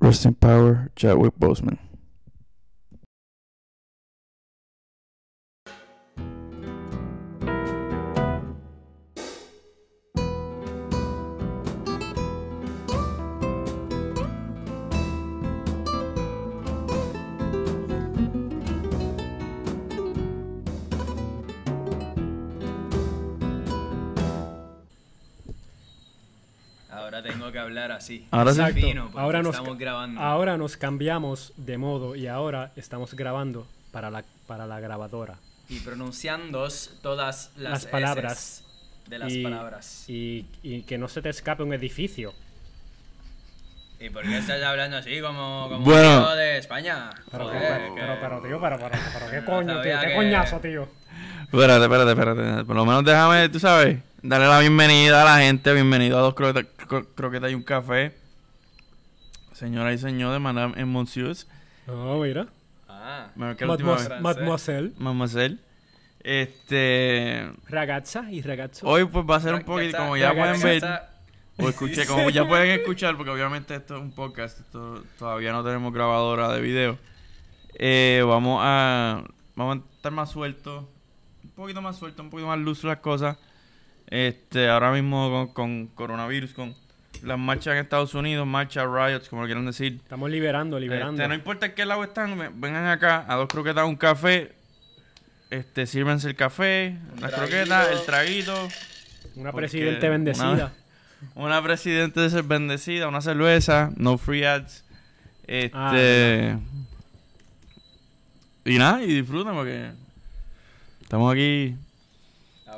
Rest in power, Chadwick Boseman. Hablar así. Ahora sí. Ahora nos, estamos grabando. ahora nos cambiamos de modo y ahora estamos grabando para la, para la grabadora. Y pronunciando todas las, Las palabras. De las y, palabras. Y, Y, y que no se te escape un edificio. por qué estás hablando así como, como Bueno. tío de España? Pero, Joder, pero, que- pero, pero, tío, pero, pero, pero, ¿qué No coño, tío? ¿Qué que- coñazo, tío? Espérate, espérate, espérate. Por lo menos déjame, tú sabes, darle la bienvenida a la gente. Bienvenido a dos croquetas, cro- croquetas y un café. Señoras y señores, madame et monsieurs. No, mira. Ah, Mejor que la última Mademoiselle. vez. Mademoiselle. Mademoiselle. Este. Ragazza y ragazzo. Hoy pues va a ser un poquito, como ya pueden ver, o escuché, como ya pueden escuchar, porque obviamente esto es un podcast, esto, todavía no tenemos grabadora de video. Eh, vamos a vamos a estar más sueltos, un poquito más sueltos, un poquito más luz las cosas. Este, ahora mismo con, con coronavirus, con las marchas en Estados Unidos, marchas, riots, como lo quieran decir. Estamos liberando, liberando. Este, no importa en qué lado están, ve- vengan acá a dos croquetas, un café. Este, sírvanse el café, las croquetas, el traguito. Una presidente una- bendecida. Una presidente de ser bendecida, una cerveza, no free ads. Este. Ah, verdad. y nada, y disfruten porque estamos aquí.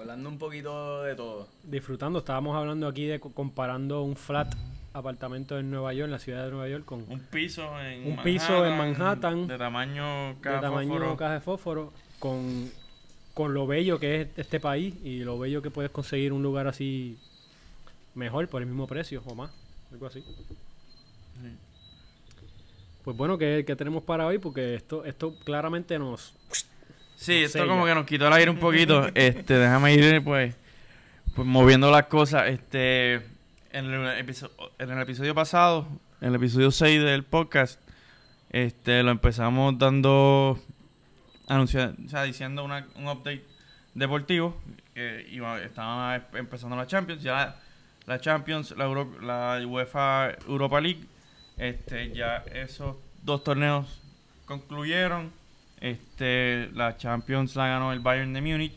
Hablando un poquito de todo. Disfrutando, estábamos hablando aquí de co- comparando un flat apartamento en Nueva York, en la ciudad de Nueva York, con Un piso en Un piso en Manhattan, De tamaño de cada tamaño fósforo. caja de fósforo, con, con lo bello que es este país y lo bello que puedes conseguir un lugar así mejor por el mismo precio o más, algo así. Pues bueno, ¿qué, qué tenemos para hoy? Porque esto, esto claramente nos... Sí, No esto sé, como ya. que nos quitó el aire un poquito. Este, déjame ir pues, pues moviendo las cosas. Este, en el, episo- en el episodio pasado, en el episodio 6 del podcast, este, lo empezamos dando, anunciando, o sea, diciendo una- un update deportivo. que iba, estaba em- empezando la Champions, ya la, la Champions, la, Euro- la UEFA Europa League, este, ya esos dos torneos concluyeron. Este, la Champions la ganó el Bayern de Múnich.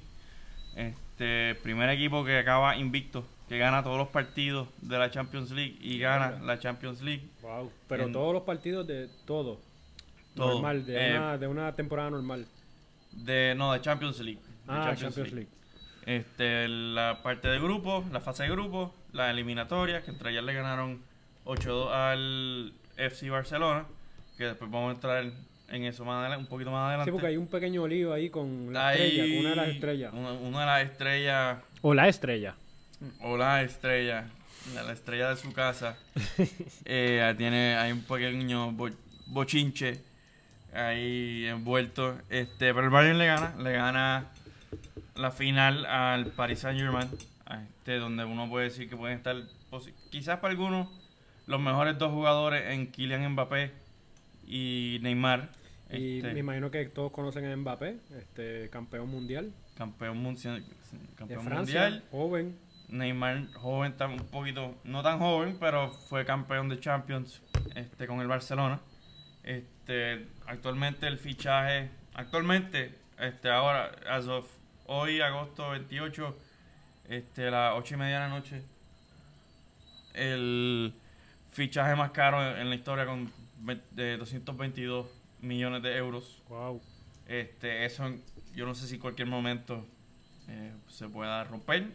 Este, primer equipo que acaba invicto, que gana todos los partidos de la Champions League y gana la Champions League. Wow. Pero En- todos los partidos de todo. Todo. Normal, de, Eh, una, de una temporada normal. De, no, de Champions League. de Ah, Champions, League. Este, la parte de grupo, la fase de grupo, las eliminatorias, que entre ellas le ganaron 8-2 al FC Barcelona, que después vamos a entrar en eso más adelante, un poquito más adelante. Sí, porque hay un pequeño lío ahí con la Ahí- estrella, con una de las estrellas. Una, una de las estrellas, O la estrella. o la estrella, la, la estrella de su casa, eh, tiene, hay un pequeño bo- bochinche ahí envuelto. Este, pero el Bayern le gana, le gana la final al Paris Saint Germain, este, donde uno puede decir que pueden estar, quizás para algunos, los mejores dos jugadores en Kylian Mbappé y Neymar. Y este, me imagino que todos conocen a Mbappé, este campeón mundial campeón, mundial, de campeón Francia, mundial. joven. Neymar, joven, tan- un poquito, no tan joven, pero fue campeón de Champions este, con el Barcelona. Este, actualmente el fichaje, actualmente, este, ahora, as of hoy, agosto 28, este, a las 8 y media de la noche, el fichaje más caro en la historia con de 222 millones de euros. Wow. Este, eso yo no sé si en cualquier momento eh, se pueda romper.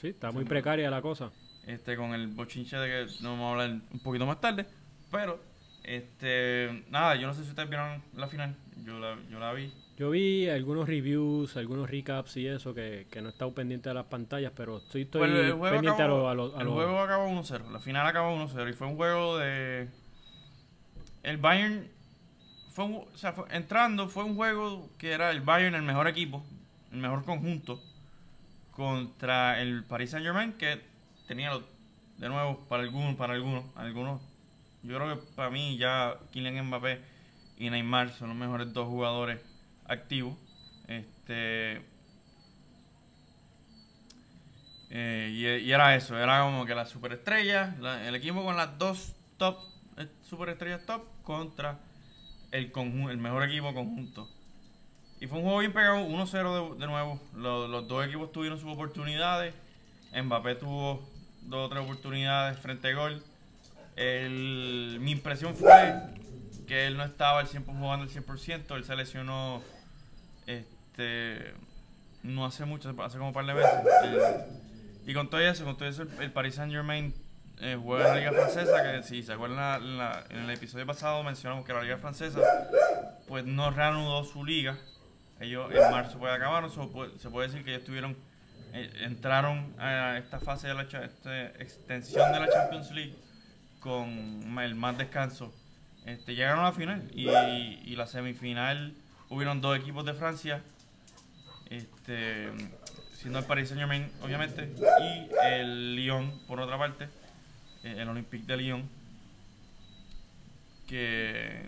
Sí, está muy precaria la cosa. Este, con el bochinche de que no vamos a hablar un poquito más tarde. Pero, este, nada, yo no sé si ustedes vieron la final. Yo la, yo la vi. Yo vi algunos reviews, algunos recaps y eso, que, que no he estado pendiente de las pantallas, pero estoy, estoy Pues pendiente acabó, a los... Lo- a el lo- juego acabó 1-0. La final acabó 1-0. Y fue un juego de. El Bayern. Fue entrando, fue un juego que era el Bayern el mejor equipo, el mejor conjunto, contra el Paris Saint Germain, que tenía, los- de nuevo, para algunos, para algunos, algunos yo creo que para mí ya Kylian Mbappé y Neymar son los mejores dos jugadores activos. Este eh, y, era eso, era como que la superestrella, la- el equipo con las dos top superestrellas top contra el el mejor equipo conjunto. Y fue un juego bien pegado, 1-0 de, nuevo. Los, dos equipos tuvieron sus oportunidades. Mbappé tuvo dos o tres oportunidades frente a gol. Mi impresión fue que él no estaba al 100% jugando al 100%. Él se lesionó este, no hace mucho, hace como un par de meses. Eh, y con todo eso, con todo eso, el Paris Saint Germain eh, juega en la Liga Francesa. Que si se acuerdan, la- en el episodio pasado mencionamos que la Liga Francesa pues no reanudó su liga. Ellos en marzo pues acabaron, so, se puede decir que ellos tuvieron, eh, entraron a esta fase de la extensión de la Champions League con el más descanso. Este, llegaron a la final y, y la semifinal hubieron dos equipos de Francia, este, siendo el Paris Saint Germain obviamente y el Lyon por otra parte, eh, el Olympique de Lyon, que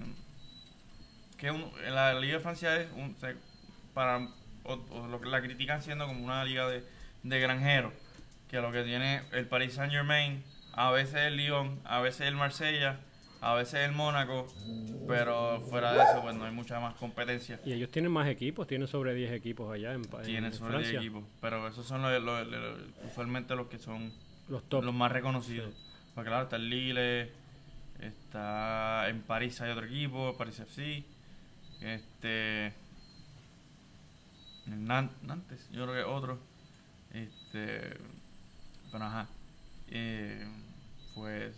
que un- la Liga de Francia es un, se- para o, o lo que la critican siendo como una liga de, de granjeros que lo que tiene el Paris Saint Germain a veces el Lyon a veces el Marsella a veces el Mónaco pero fuera de eso pues no hay mucha más competencia Y ellos tienen más equipos, tienen sobre 10 equipos allá en, pa- en tienen sobre 10 Francia. equipos pero esos son los, los- los- usualmente los que son Los top. los más reconocidos porque claro está el Lille está en París hay otro equipo París FC este Nantes yo creo que otro este pero ajá eh, pues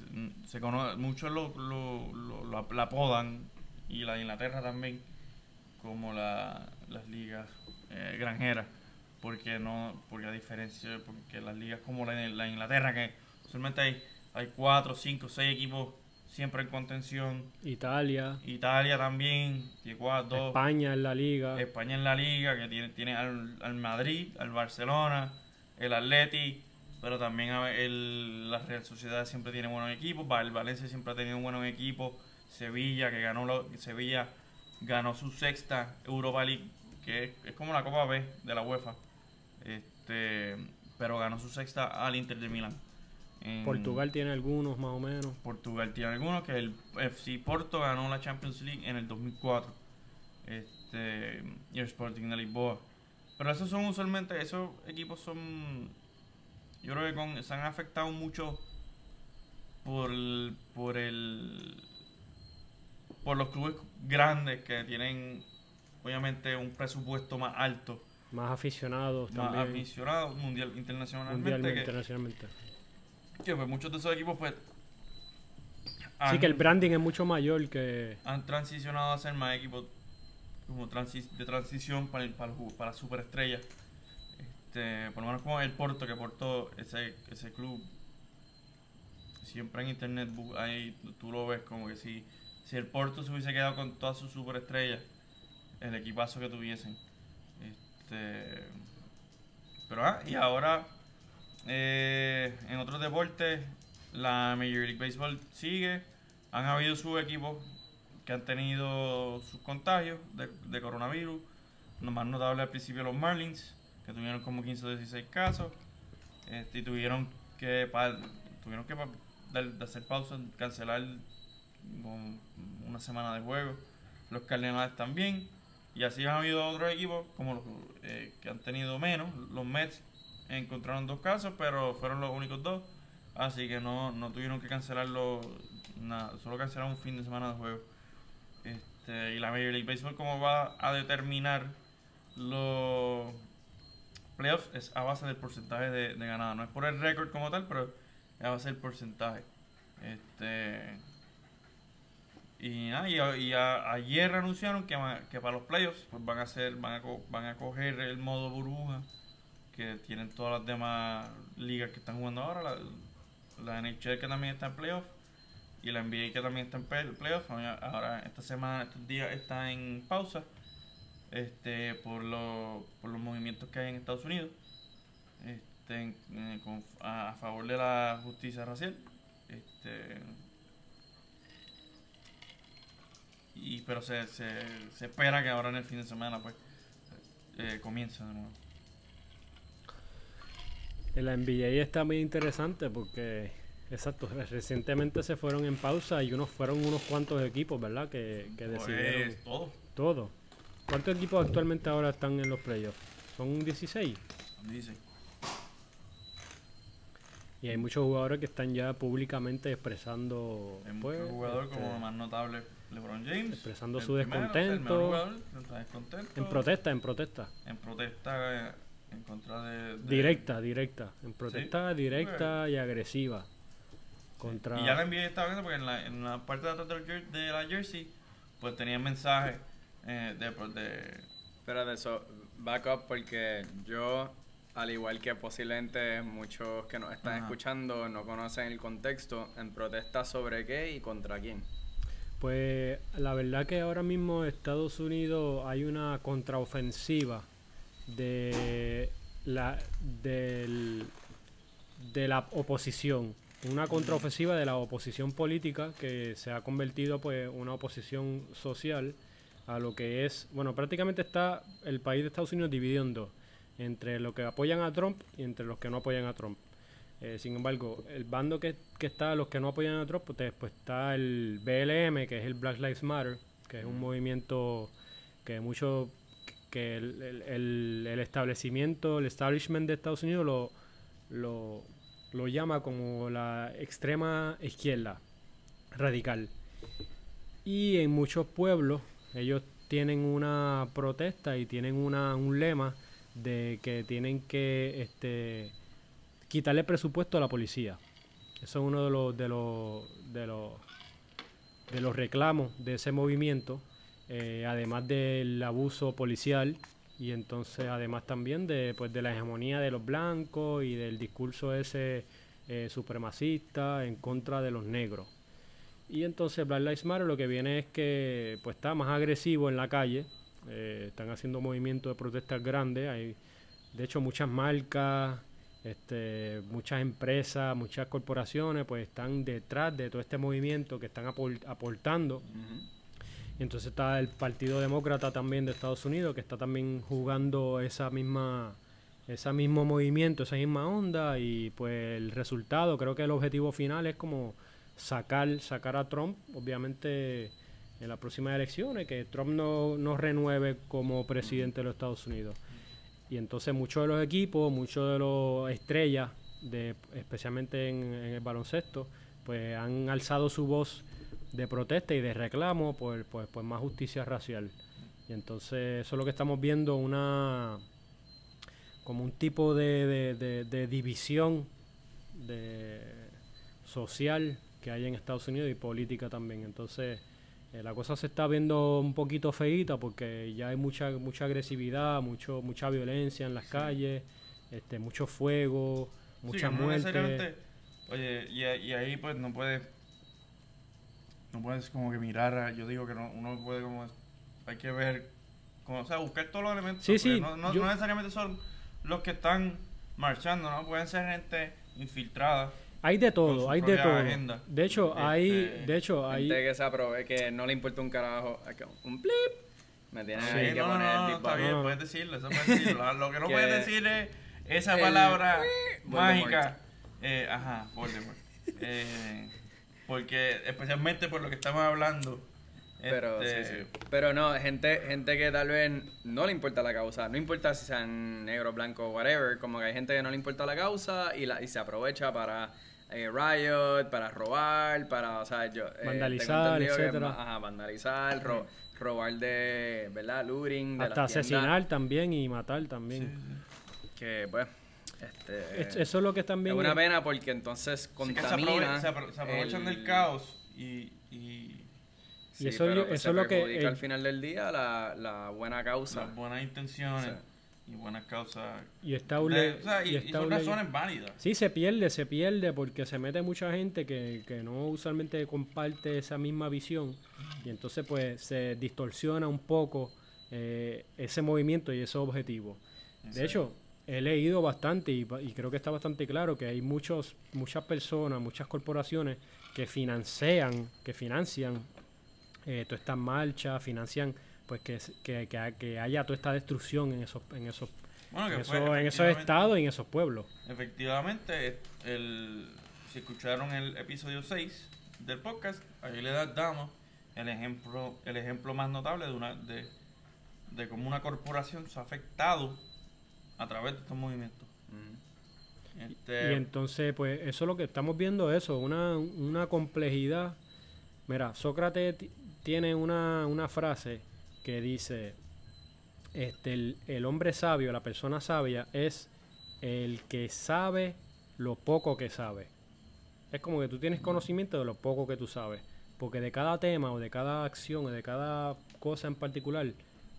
se conoce muchos lo, lo, lo- la, apodan y la de Inglaterra también como la, las ligas eh, granjeras porque no porque a diferencia porque las ligas como la la Inglaterra que solamente hay hay cuatro cinco seis equipos siempre en contención. Italia, Italia también tiene cuatro dos. España en la liga. España en la liga, que tiene, tiene al, al Madrid, al Barcelona, el Atleti, pero también el, la Real Sociedad siempre tiene buenos equipos, el Valencia siempre ha tenido un buen equipo, Sevilla, que ganó lo- Sevilla ganó su sexta Europa League, que es, es como la Copa B de la UEFA, este pero ganó su sexta al Inter de Milán. En- Portugal tiene algunos más o menos. Portugal tiene algunos, que el FC Porto ganó la Champions League en el 2004. Este, y el Sporting de Lisboa. Pero esos son usualmente, esos equipos son, yo creo que con, se han afectado mucho por el, por el, por los clubes grandes que tienen, obviamente, un presupuesto más alto, Más aficionados más también. aficionados, mundial, internacionalmente, mundialmente, que, internacionalmente. Que, pues, muchos de esos equipos, pues, han- que el branding es mucho mayor que... han transicionado a ser más equipos como transi- de transición para el, para, el para superestrellas. Este, por lo menos como el Porto, que Porto, ese, ese club, siempre en internet ahí tú lo ves como que si, si el Porto se hubiese quedado con todas sus superestrellas, el equipazo que tuviesen. Este, pero ah, y ahora eh, en otros deportes la Major League Baseball sigue. Han habido sus equipos que han tenido sus contagios de, coronavirus. Lo más notable al principio los Marlins, que tuvieron como 15 o 16 casos. Este, y tuvieron que, pa- tuvieron que pa- hacer pausa, cancelar una semana de juego. Los Cardenales también. Y así han habido otros equipos como los eh, que han tenido menos. Los Mets encontraron dos casos, pero fueron los únicos dos. Así que no, no tuvieron que cancelarlo, nada, solo cancelaron un fin de semana de juego. Este, y la Major League Baseball, como va a determinar los playoffs, es a base del porcentaje de, de ganada. No es por el récord como tal, pero es a base del porcentaje. Este, y a- ayer anunciaron que, para los playoffs pues van a hacer, van a, van a coger el modo burbuja que tienen todas las demás ligas que están jugando ahora, la, la NHL que también está en playoff y la NBA que también está en playoff. Ahora esta semana, estos días está en pausa este por, los por los movimientos que hay en Estados Unidos este, a, favor de la justicia racial. Este, pero se, se, se espera que ahora en el fin de semana pues eh, comience de nuevo. En la NBA está muy interesante porque, exacto, recientemente se fueron en pausa y unos fueron unos cuantos equipos, ¿verdad? Que, que decidieron Pues, todo. todo. ¿Cuántos equipos actualmente ahora están en los playoffs? ¿Son 16? Dice. Y hay muchos jugadores que están ya públicamente expresando Hay pues, muchos jugadores este, como el más notable LeBron James. expresando el su primero, el jugador, descontento. en protesta, en protesta. En protesta eh, en contra de. de- Directa, directa. En protesta directa y agresiva. Contra... Y ya la NBA estaba viendo porque en la, en la parte de atrás la jersey, pues tenían mensajes eh, de, pues, de. Pero de eso, back up porque yo, al igual que posiblemente muchos que nos están Ajá. escuchando, no conocen el contexto, en protesta sobre qué y contra quién. Pues la verdad que ahora mismo en Estados Unidos hay una contraofensiva de la del, de la oposición, una contraofensiva de la oposición política que se ha convertido pues una oposición social a lo que es, bueno, prácticamente está el país de Estados Unidos dividido en dos, entre los que apoyan a Trump y entre los que no apoyan a Trump. Eh, sin embargo, el bando que, que está, los que no apoyan a Trump, pues, pues está el BLM, que es el Black Lives Matter, que es un movimiento que mucho que el, el- el- establecimiento, el establishment de Estados Unidos lo, lo, lo llama como la extrema izquierda radical. Y en muchos pueblos ellos tienen una protesta y tienen una, un lema de que tienen que este, quitarle presupuesto a la policía. Eso es uno de los de los de los de los reclamos de ese movimiento, eh, además del abuso policial y entonces además también de pues de la hegemonía de los blancos y del discurso ese eh, supremacista en contra de los negros. Y entonces Black Lives Matter lo que viene es que pues está más agresivo en la calle, eh, están haciendo movimientos de protestas grandes, hay de hecho muchas marcas, este, muchas empresas, muchas corporaciones pues están detrás de todo este movimiento que están apor- aportando. Entonces está el Partido Demócrata también de Estados Unidos que está también jugando esa misma ese mismo movimiento, esa misma onda y pues el resultado, creo que el objetivo final es como sacar sacar a Trump, obviamente en las próximas elecciones, que Trump no, no renueve como presidente de los Estados Unidos. Y entonces muchos de los equipos, muchos de los estrellas, de, especialmente en, en el baloncesto, pues han alzado su voz de protesta y de reclamo por, por- por más justicia racial. Y entonces eso es lo que estamos viendo, una como un tipo de, de- de- de división de social que hay en Estados Unidos y política también. Entonces eh, la cosa se está viendo un poquito feíta porque ya hay mucha mucha agresividad, mucho mucha violencia en las calles, este mucho fuego, Sí, mucha no muerte. Oye, y, y ahí pues no puedes. No puedes como que mirar. a- yo digo que no, uno puede como. Hay que ver. Como, o sea, buscar todos los elementos. Sí, sí, No, no- yo- no necesariamente son los que están marchando, ¿no? Pueden ser gente infiltrada. Hay de todo, hay de todo. agenda. De hecho, hay Este, de hecho hay Gente que se aprove, que no le importa un carajo. Un blip. Me tienen Sí, ahí que no, poner no, el está bien, puedes decirlo, eso puedes decirlo. Lo que no Que puedes decir es esa el- palabra Voldemort. mágica. Eh, ajá, Voldemort. Eh, porque, especialmente por lo que estamos hablando. Pero, este, sí, sí. Pero no, gente, gente que tal vez no le importa la causa. No importa si sean negro, blanco, whatever. Como que hay gente que no le importa la causa y, la, y se aprovecha para eh, riot, para robar, para, o sea, yo... eh, Vandalizar, etcétera. ajá, vandalizar, ro- robar de, ¿verdad? Looting, de hasta tiendas, asesinar también y matar sí, también. sí. Que, pues, este... Es- Eso es lo que están es bien. una pena porque entonces Sí, que se, contamina... aprove- se apro- se aprovechan el- del caos y, y Sí, eso pero yo- pues eso se es lo que el- al final del día la, la buena causa. las buenas intenciones Sí. y buenas causas. Y está ule- o sea, y, y y está son ule- razones válidas. Sí, se pierde, se pierde porque se mete mucha gente que, que no usualmente comparte esa misma visión y entonces pues se distorsiona un poco eh, ese movimiento y ese objetivo. De Sí. hecho, he leído bastante y, y creo que está bastante claro que hay muchos, muchas personas, muchas corporaciones que financian, que financian eh, toda esta marcha, financian pues que, que, que, que haya toda esta destrucción en esos, en esos, Bueno, en esos, en esos estados y en esos pueblos. Efectivamente, el, si escucharon el episodio 6 del podcast, ahí le da- damos el ejemplo, el ejemplo más notable de una de, de cómo una corporación se ha afectado a través de estos movimientos. Mm. Este, Y entonces, pues eso es lo que estamos viendo, eso, una, una complejidad. Mira, Sócrates ti- tiene una, una frase que dice, este, el, el hombre sabio, la persona sabia, es el que sabe lo poco que sabe. Es como que tú tienes conocimiento de lo poco que tú sabes. Porque de cada tema o de cada acción o de cada cosa en particular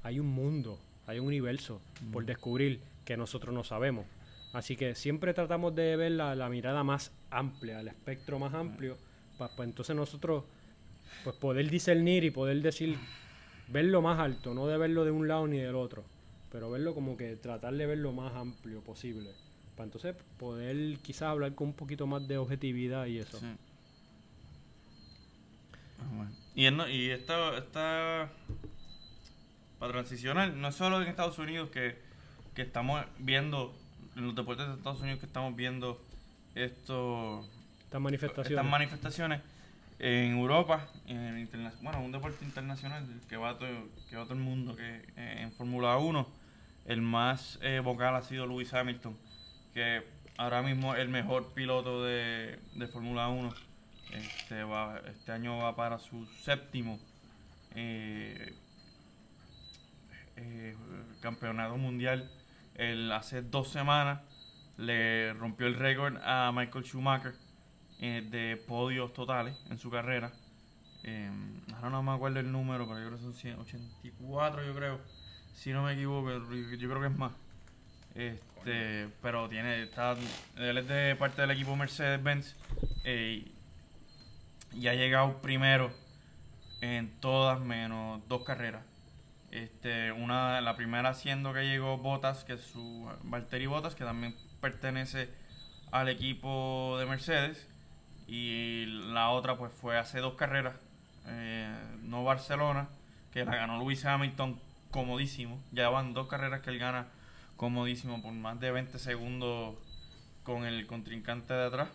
hay un mundo, hay un universo por descubrir que nosotros no sabemos. Así que siempre tratamos de ver la, la mirada más amplia, el espectro más amplio, para entonces nosotros pues poder discernir y poder decir, verlo más alto, no de verlo de un lado ni del otro, pero verlo como que tratar de verlo más amplio posible. Para entonces poder quizás hablar con un poquito más de objetividad y eso. Sí. Ah. Y, no- y esta, esta, para transicionar, no es solo en Estados Unidos que, que estamos viendo, en los deportes de Estados Unidos que estamos viendo esto, Estas manifestaciones. estas manifestaciones, en Europa, en bueno, un deporte internacional que va todo, que va todo el mundo, que eh, en Fórmula 1, el más eh, vocal ha sido Lewis Hamilton, que ahora mismo es el mejor piloto de, de Fórmula 1. Este, va, este año va para su séptimo eh, eh, campeonato mundial. El, hace dos semanas le rompió el récord a Michael Schumacher eh, de podios totales en su carrera. Eh, ahora no me acuerdo el número, pero yo creo que son 184, yo creo. Si no me equivoco, yo yo creo que es más. Este, pero tiene, está, él es de parte del equipo Mercedes-Benz eh, y ha llegado primero en todas menos dos carreras. Este, una, la primera siendo que llegó Bottas, que es su Valtteri Bottas, que también pertenece al equipo de Mercedes. Y la otra pues fue hace dos carreras, eh, no Barcelona, que la ganó Lewis Hamilton comodísimo. Ya van dos carreras que él gana comodísimo por más de 20 segundos con el contrincante de atrás.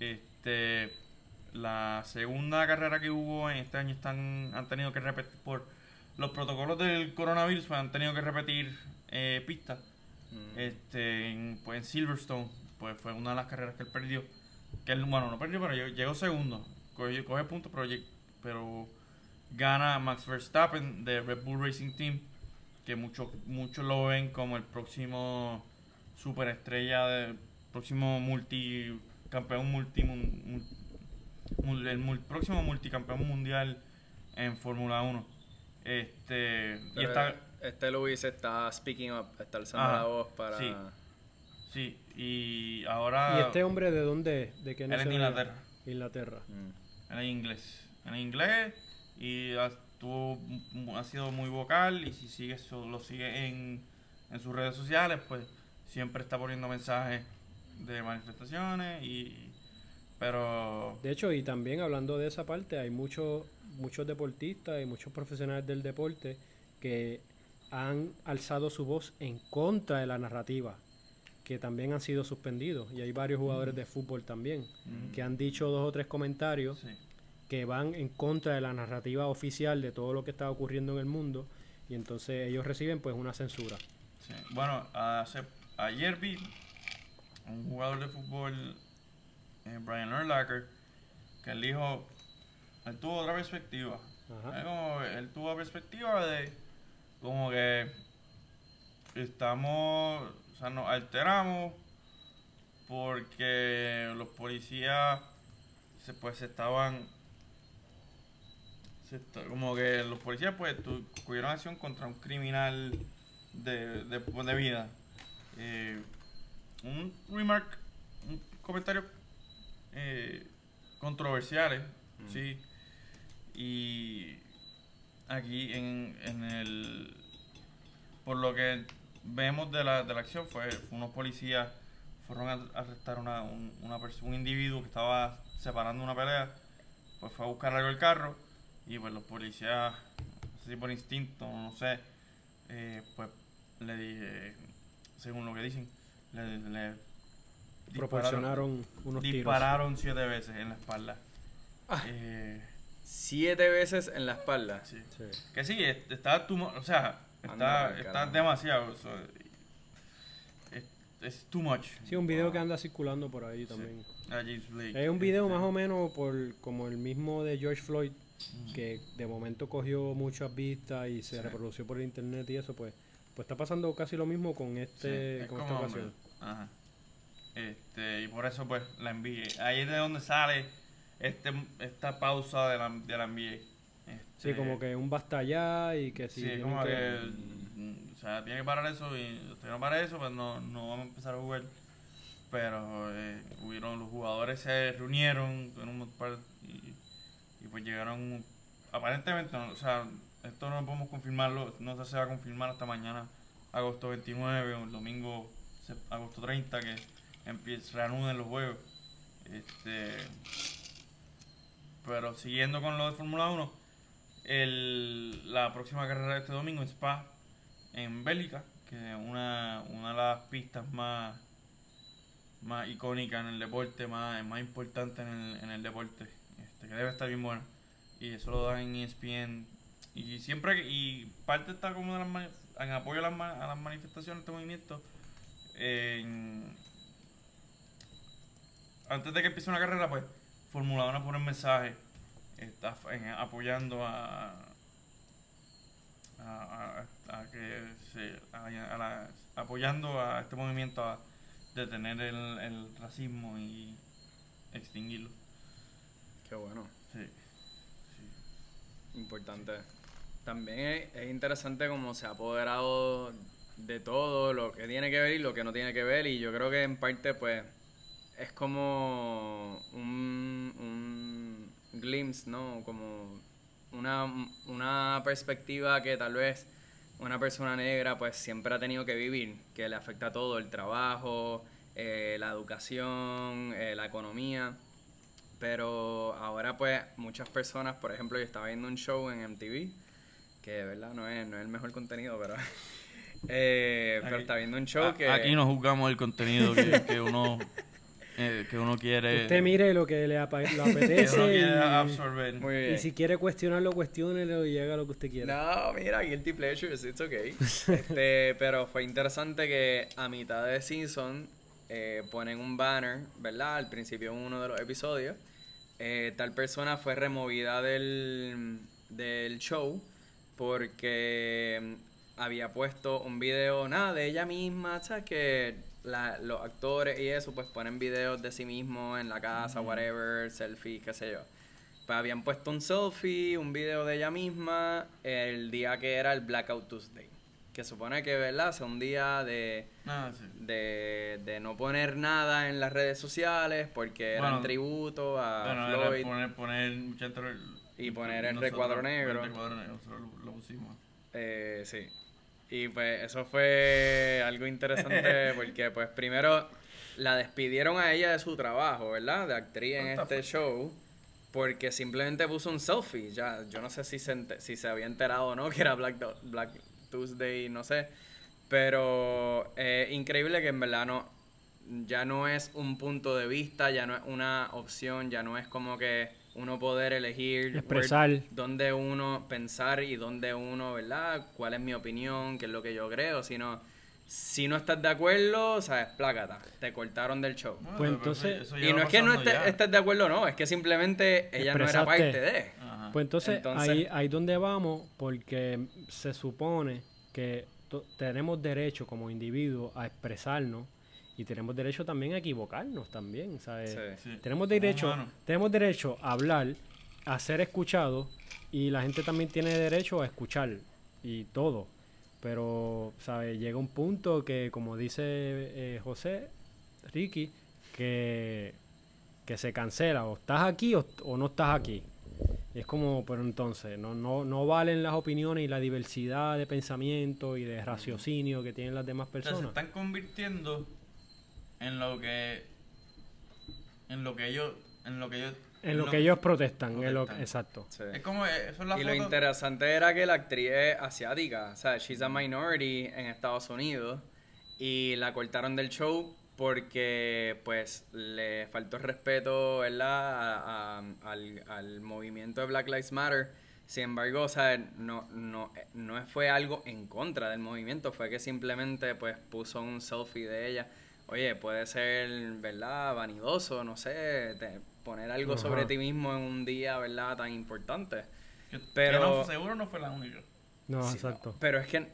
Este, la segunda carrera que hubo en este año están, han tenido que repetir por los protocolos del coronavirus, pues, han tenido que repetir eh, pistas. Mm. Este, en, pues en Silverstone, pues fue una de las carreras que él perdió. Que él, bueno, no perdió, pero llegó, segundo. Coge, coge puntos, pero, pero gana Max Verstappen de Red Bull Racing Team, que muchos muchos lo ven como el próximo superestrella, del próximo multi, mun- mun- mul- el próximo multicampeón mundial en Fórmula 1. Este, y está, Este Luis está speaking up, está alzando Ajá, la voz para... sí. sí, y ahora ¿Y este hombre de dónde? ¿De qué él es de? Inglaterra. Inglaterra. Mm. Él es inglés. En inglés y ha, tuvo- ha sido muy vocal y si sigue eso, lo sigue en, en sus redes sociales, pues siempre está poniendo mensajes de manifestaciones y pero De hecho, y también hablando de esa parte, hay muchos muchos deportistas y muchos profesionales del deporte que han alzado su voz en contra de la narrativa, que también han sido suspendidos. Y hay varios jugadores de fútbol también que han dicho dos o tres comentarios sí. que van en contra de la narrativa oficial de todo lo que está ocurriendo en el mundo. Y entonces ellos reciben pues una censura. Sí. Bueno, hace, ayer vi un jugador de fútbol, eh, Brian Urlacher, que él dijo, él tuvo otra perspectiva. Ajá. Como él tuvo perspectiva de como que estamos, o sea, nos alteramos porque los policías se, pues estaban se está- como que los policías pues tu- cogieron acción contra un criminal de, de, de vida Eh, un remark un comentario eh, controversiales sí y aquí en, en el por lo que vemos de la, de la acción fue, fue unos policías fueron a arrestar una, un, una un individuo que estaba separando una pelea pues fue a buscar algo el carro y pues los policías, no sé si por instinto, no sé, eh, pues le dije, según lo que dicen, le, le Proporcionaron unos tiros. dispararon siete veces en la espalda. Ah. Eh, Siete veces en la espalda. sí. Sí. Que sí, es- está, too o sea, está, está demasiado. es, es too much. Sí, un video que anda circulando por ahí también. A James Blake, Es un video este, más o menos por como el mismo de George Floyd, que de momento cogió muchas vistas y se Sí. reprodució por internet y eso, pues, pues está pasando casi lo mismo con sí, este, es con como, esta ocasión. Ajá. Este, y por eso pues la envié. Ahí es de donde sale este, esta pausa de la, de la NBA. Sí, Este, como que un basta ya y que si Sí, como que- que. O sea, tiene que parar eso y si no para eso, pues no, no vamos a empezar a jugar. Pero eh, hubieron, los jugadores se reunieron un par y, y pues llegaron. Aparentemente, no, o sea, esto no podemos confirmarlo, no sé si se va a confirmar hasta mañana, agosto 29 o el domingo, agosto 30, que empieza, reanuden los juegos. Este, pero siguiendo con lo de Fórmula 1, el, la próxima carrera de este domingo en Spa, en Bélgica, que es una, una de las pistas más, más icónicas en el deporte, más, más importante en el, en el deporte, este, que debe estar bien buena. Y eso lo dan en ESPN. Y siempre, y parte está como de las en apoyo a las, a las manifestaciones este movimiento. en- antes de que empiece una carrera, pues Fórmula 1 pone un mensaje está en- apoyando a, a, a- a que se la- apoyando a este movimiento a detener el, el racismo y extinguirlo. Qué bueno. Sí. sí. Importante. También es, es interesante cómo se ha apoderado de todo lo que tiene que ver y lo que no tiene que ver. Y yo creo que en parte, pues, es como un, un glimpse, ¿no? Como una, una perspectiva que tal vez una persona negra, pues, siempre ha tenido que vivir, que le afecta todo: el trabajo, eh, la educación, eh, la economía. Pero ahora pues muchas personas, por ejemplo, yo estaba viendo un show en MTV, que de verdad no es, no es el mejor contenido, pero, eh, pero estaba viendo un show A- que... Aquí no juzgamos el contenido que, que uno eh, que uno quiere Usted mire lo que le, apa- le que uno apetece quiere y, absorber. Muy bien. y si quiere cuestionarlo, cuestionelo y haga lo que usted quiera. No, mira, guilty pleasures, it's okay. Este, pero fue interesante que a mitad de season eh, ponen un banner, ¿verdad? Al principio de uno de los episodios. Eh, tal persona fue removida del, del show porque mm, había puesto un video, nada, de ella misma, ¿sabes? Que la- los actores y eso, pues ponen videos de sí mismos en la casa, whatever, selfie, qué sé yo. Pues habían puesto un selfie, un video de ella misma, el día que era el Blackout Tuesday. Que supone que, ¿verdad? Es un día de, Ah, sí. de, de no poner nada en las redes sociales porque era Bueno, en tributo a Bueno, era Floyd. poner, poner mucha Y poner el nosotros- recuadro negro. El recuadro negro, nosotros lo, lo pusimos. Eh, sí. Y pues eso fue algo interesante porque pues primero la despidieron a ella de su trabajo, ¿verdad? De actriz en este show. Porque simplemente puso un selfie. Ya, yo no sé si se, si se había enterado o no que era Black, Do- Black Tuesday, no sé. Pero eh, increíble que en verdad no, ya no es un punto de vista, ya no es una opción, ya no es como que uno poder elegir Expresar. where- dónde uno pensar y dónde uno, ¿verdad? ¿Cuál es mi opinión? ¿Qué es lo que yo creo? Sino, si no estás de acuerdo, sabes, plácata, te cortaron del show. Bueno, Pues entonces- eso- eso Y no es que no estés, estés de acuerdo, no, es que simplemente ella no era parte de. Ajá. Pues entonces, Entonces- ahí, ahí donde vamos, porque se supone que tenemos derecho como individuos a expresarnos y tenemos derecho también a equivocarnos también, ¿sabes? Sí. Sí. Tenemos derecho, tenemos derecho a hablar, a ser escuchados y la gente también tiene derecho a escuchar y todo. Pero, ¿sabes? Llega un punto que, como dice eh, José, Ricky, que, que se cancela. O estás aquí o, o no estás aquí. Y es como, pero entonces, no, no, no valen las opiniones y la diversidad de pensamiento y de raciocinio que tienen las demás O sea, se personas. están convirtiendo en lo que en lo que ellos en lo que ellos En lo que ellos protestan, en lo- protestan. exacto. Sí. Es como, eh, eso es la Y lo foto- interesante era que la actriz es asiática, o sea, she's a minority en Estados Unidos y la cortaron del show porque pues le faltó respeto, ¿verdad? A- a- al, al movimiento de Black Lives Matter. Sin embargo, o sea, no, no, no fue algo en contra del movimiento, fue que simplemente pues puso un selfie de ella. Oye, puede ser, ¿verdad? Vanidoso, no sé, te- poner algo Ajá. sobre ti mismo en un día, ¿verdad? Tan importante. que- que pero- no, seguro no fue la única. No, Sí, exacto. Pero es que En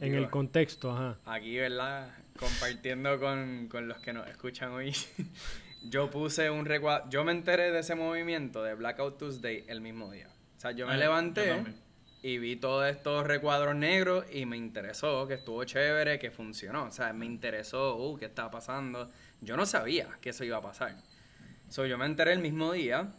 digo, el contexto, ajá. aquí, ¿verdad? Compartiendo con, con los que nos escuchan hoy, yo puse un recuadro. Yo me enteré de ese movimiento de Blackout Tuesday el mismo día. O sea, yo me Ah, levanté. Y vi todos estos recuadros negros y me interesó, que estuvo chévere, que funcionó. O sea, me interesó, uh, ¿qué estaba pasando? Yo no sabía que eso iba a pasar. So, yo me enteré el mismo día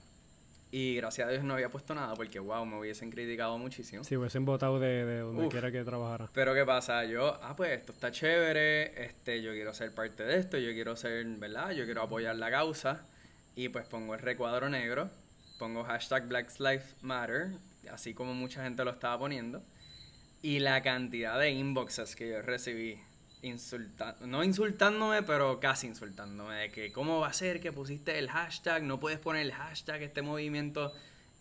y gracias a Dios no había puesto nada porque, wow, me hubiesen criticado muchísimo. Si hubiesen votado de, de donde Uf. quiera que trabajara. Pero ¿qué pasa? Yo, ah, pues esto está chévere, este, yo quiero ser parte de esto, yo quiero ser, ¿verdad? Yo quiero apoyar la causa. Y pues pongo el recuadro negro, pongo hashtag Black Lives Matter, así como mucha gente lo estaba poniendo. Y la cantidad de inboxes que yo recibí, insulta no insultándome, pero casi insultándome, de que cómo va a ser que pusiste el hashtag, no puedes poner el hashtag, este movimiento...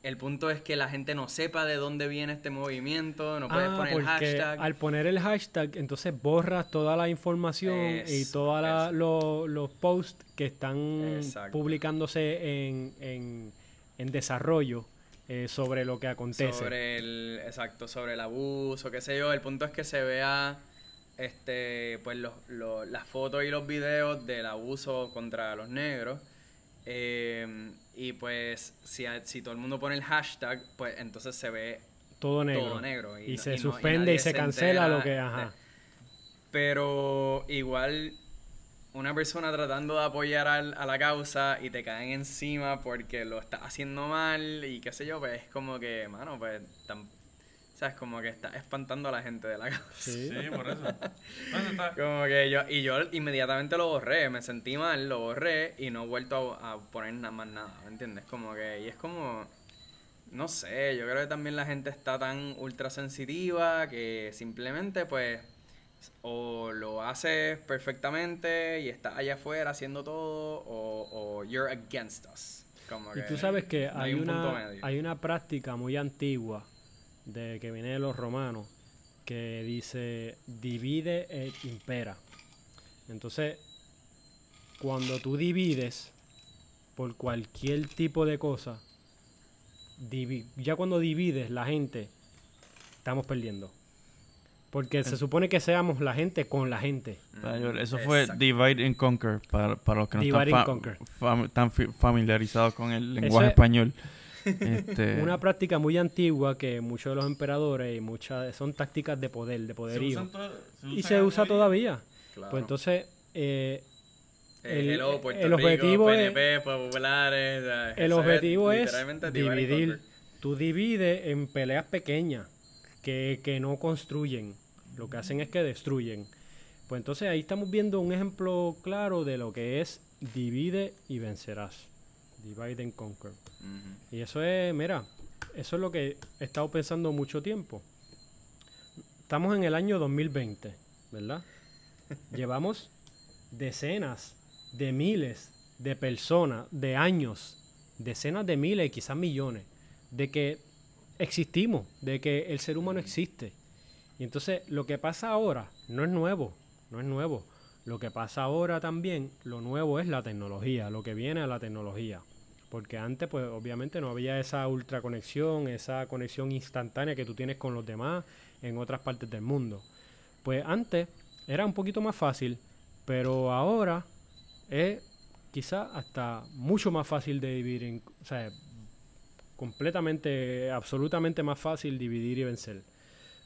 El punto es que la gente no sepa de dónde viene este movimiento, no puedes ah, poner el hashtag. al poner el hashtag, entonces borras toda la información y todos eso. los, los posts que están Exacto. publicándose en, en, en desarrollo eh, sobre lo que acontece. sobre el exacto sobre el abuso qué sé yo el punto es que se vea este pues los, los- las fotos y los videos del abuso contra los negros eh, y pues si, si todo el mundo pone el hashtag pues entonces se ve todo negro. todo negro y, Y no- se y no- y suspende y se se cancela lo que... de- Ajá. pero igual una persona tratando de apoyar al- a la causa y te caen encima porque lo estás haciendo mal y qué sé yo, pues es como que, mano, pues, tan, ¿sabes? Como que está espantando a la gente de la causa. Sí. Sí, por eso. Está- Como que yo, y yo inmediatamente lo borré, me sentí mal, lo borré y no he vuelto a, a poner nada más nada, ¿me entiendes? Como que, y es como, no sé, yo creo que también la gente está tan ultra sensitiva que simplemente pues o lo haces perfectamente y estás allá afuera haciendo todo o, o you're against us. Como Y que tú sabes que no hay, un punto una, hay una práctica muy antigua de que viene de los romanos que dice divide e impera. Entonces, cuando tú divides por cualquier tipo de cosa, ya cuando divides la gente, estamos perdiendo. Porque se supone que seamos la gente con la gente. Eso Mm, fue exacto. Divide and Conquer, para, para los que no Divide están, fam- tan familiarizados con el lenguaje es- español. Este, Una práctica muy antigua que muchos de los emperadores y muchas son tácticas de poder, de se poderío. se y se usa todavía. Claro. Pues entonces, eh, Eh, el- hello, el Rico, objetivo es- PNP, populares. o sea, el objetivo es and dividir. Tú divides en peleas pequeñas que, que no construyen. Lo que hacen es que destruyen. Pues entonces ahí estamos viendo un ejemplo claro de lo que es divide y vencerás. Divide and conquer. Y eso es, mira, eso es lo que he estado pensando mucho tiempo. Estamos en el año 2020, ¿verdad? Llevamos decenas de miles de personas, de años, decenas de miles, quizás millones, de que existimos, de que el ser humano existe. Y entonces lo que pasa ahora no es nuevo, no es nuevo. Lo que pasa ahora también, lo nuevo es la tecnología, lo que viene a la tecnología. Porque antes, pues obviamente no había esa ultra conexión, esa conexión instantánea que tú tienes con los demás en otras partes del mundo. Pues antes era un poquito más fácil, pero ahora es quizá hasta mucho más fácil de dividir, o sea, completamente, absolutamente más fácil dividir y vencer.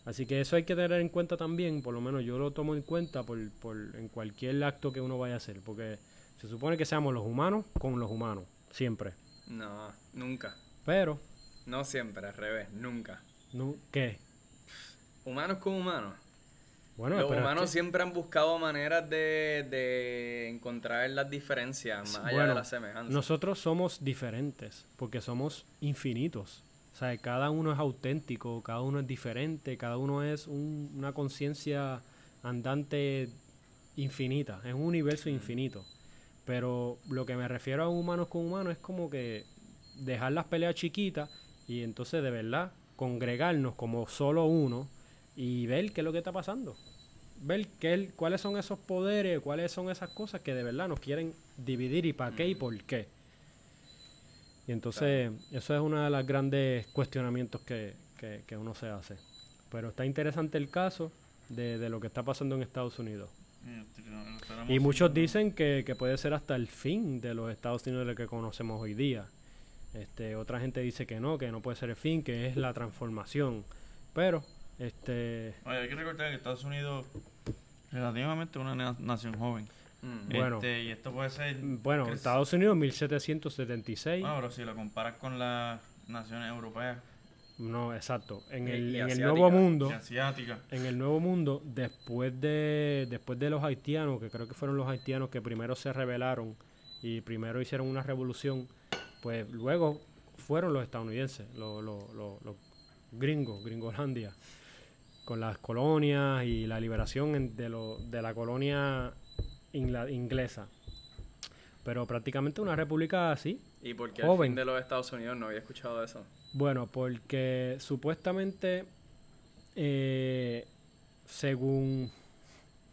Así que eso hay que tener en cuenta también, por lo menos yo lo tomo en cuenta por, por- en cualquier acto que uno vaya a hacer, porque se supone que seamos los humanos con los humanos, siempre. No, nunca. Pero, No siempre, al revés, nunca. no, ¿qué? Humanos con humanos. Bueno, Los es humanos que- siempre han buscado maneras de, de encontrar las diferencias más allá bueno, de las semejanzas. nosotros somos diferentes porque somos infinitos. O sea, cada uno es auténtico, cada uno es diferente, cada uno es un- una conciencia andante infinita, es un universo infinito. Pero lo que me refiero a humanos con humanos es como que dejar las peleas chiquitas y entonces de verdad congregarnos como solo uno y ver qué es lo que está pasando. Ver qué, cuáles son esos poderes, cuáles son esas cosas que de verdad nos quieren dividir y para qué y por qué. Y entonces eso es uno de los grandes cuestionamientos que, que- que uno se hace. Pero está interesante el caso de, de lo que está pasando en Estados Unidos. Y muchos dicen que, que puede ser hasta el fin de los Estados Unidos de que conocemos hoy día. Este, otra gente dice que no, que no puede ser el fin, que es la transformación. Pero, este, Oye, hay que recordar que Estados Unidos relativamente una na- nación joven. Mm. Bueno. Este, y esto puede ser... bueno, Estados Unidos 1776. Bueno, pero si lo comparas con las naciones europeas No, exacto. En Y- el, y en el asiática. nuevo mundo, y asiáticas, en el nuevo mundo, después de, después de los haitianos, que creo que fueron los haitianos que primero se rebelaron y primero hicieron una revolución, pues luego fueron los estadounidenses, los, los- los- los gringos, Gringolandia, con las colonias y la liberación de, lo- de la colonia ingla- inglesa. Pero prácticamente una república así, ¿Y por qué Joven. fin de los Estados Unidos no había escuchado eso? Bueno, porque supuestamente, eh, según,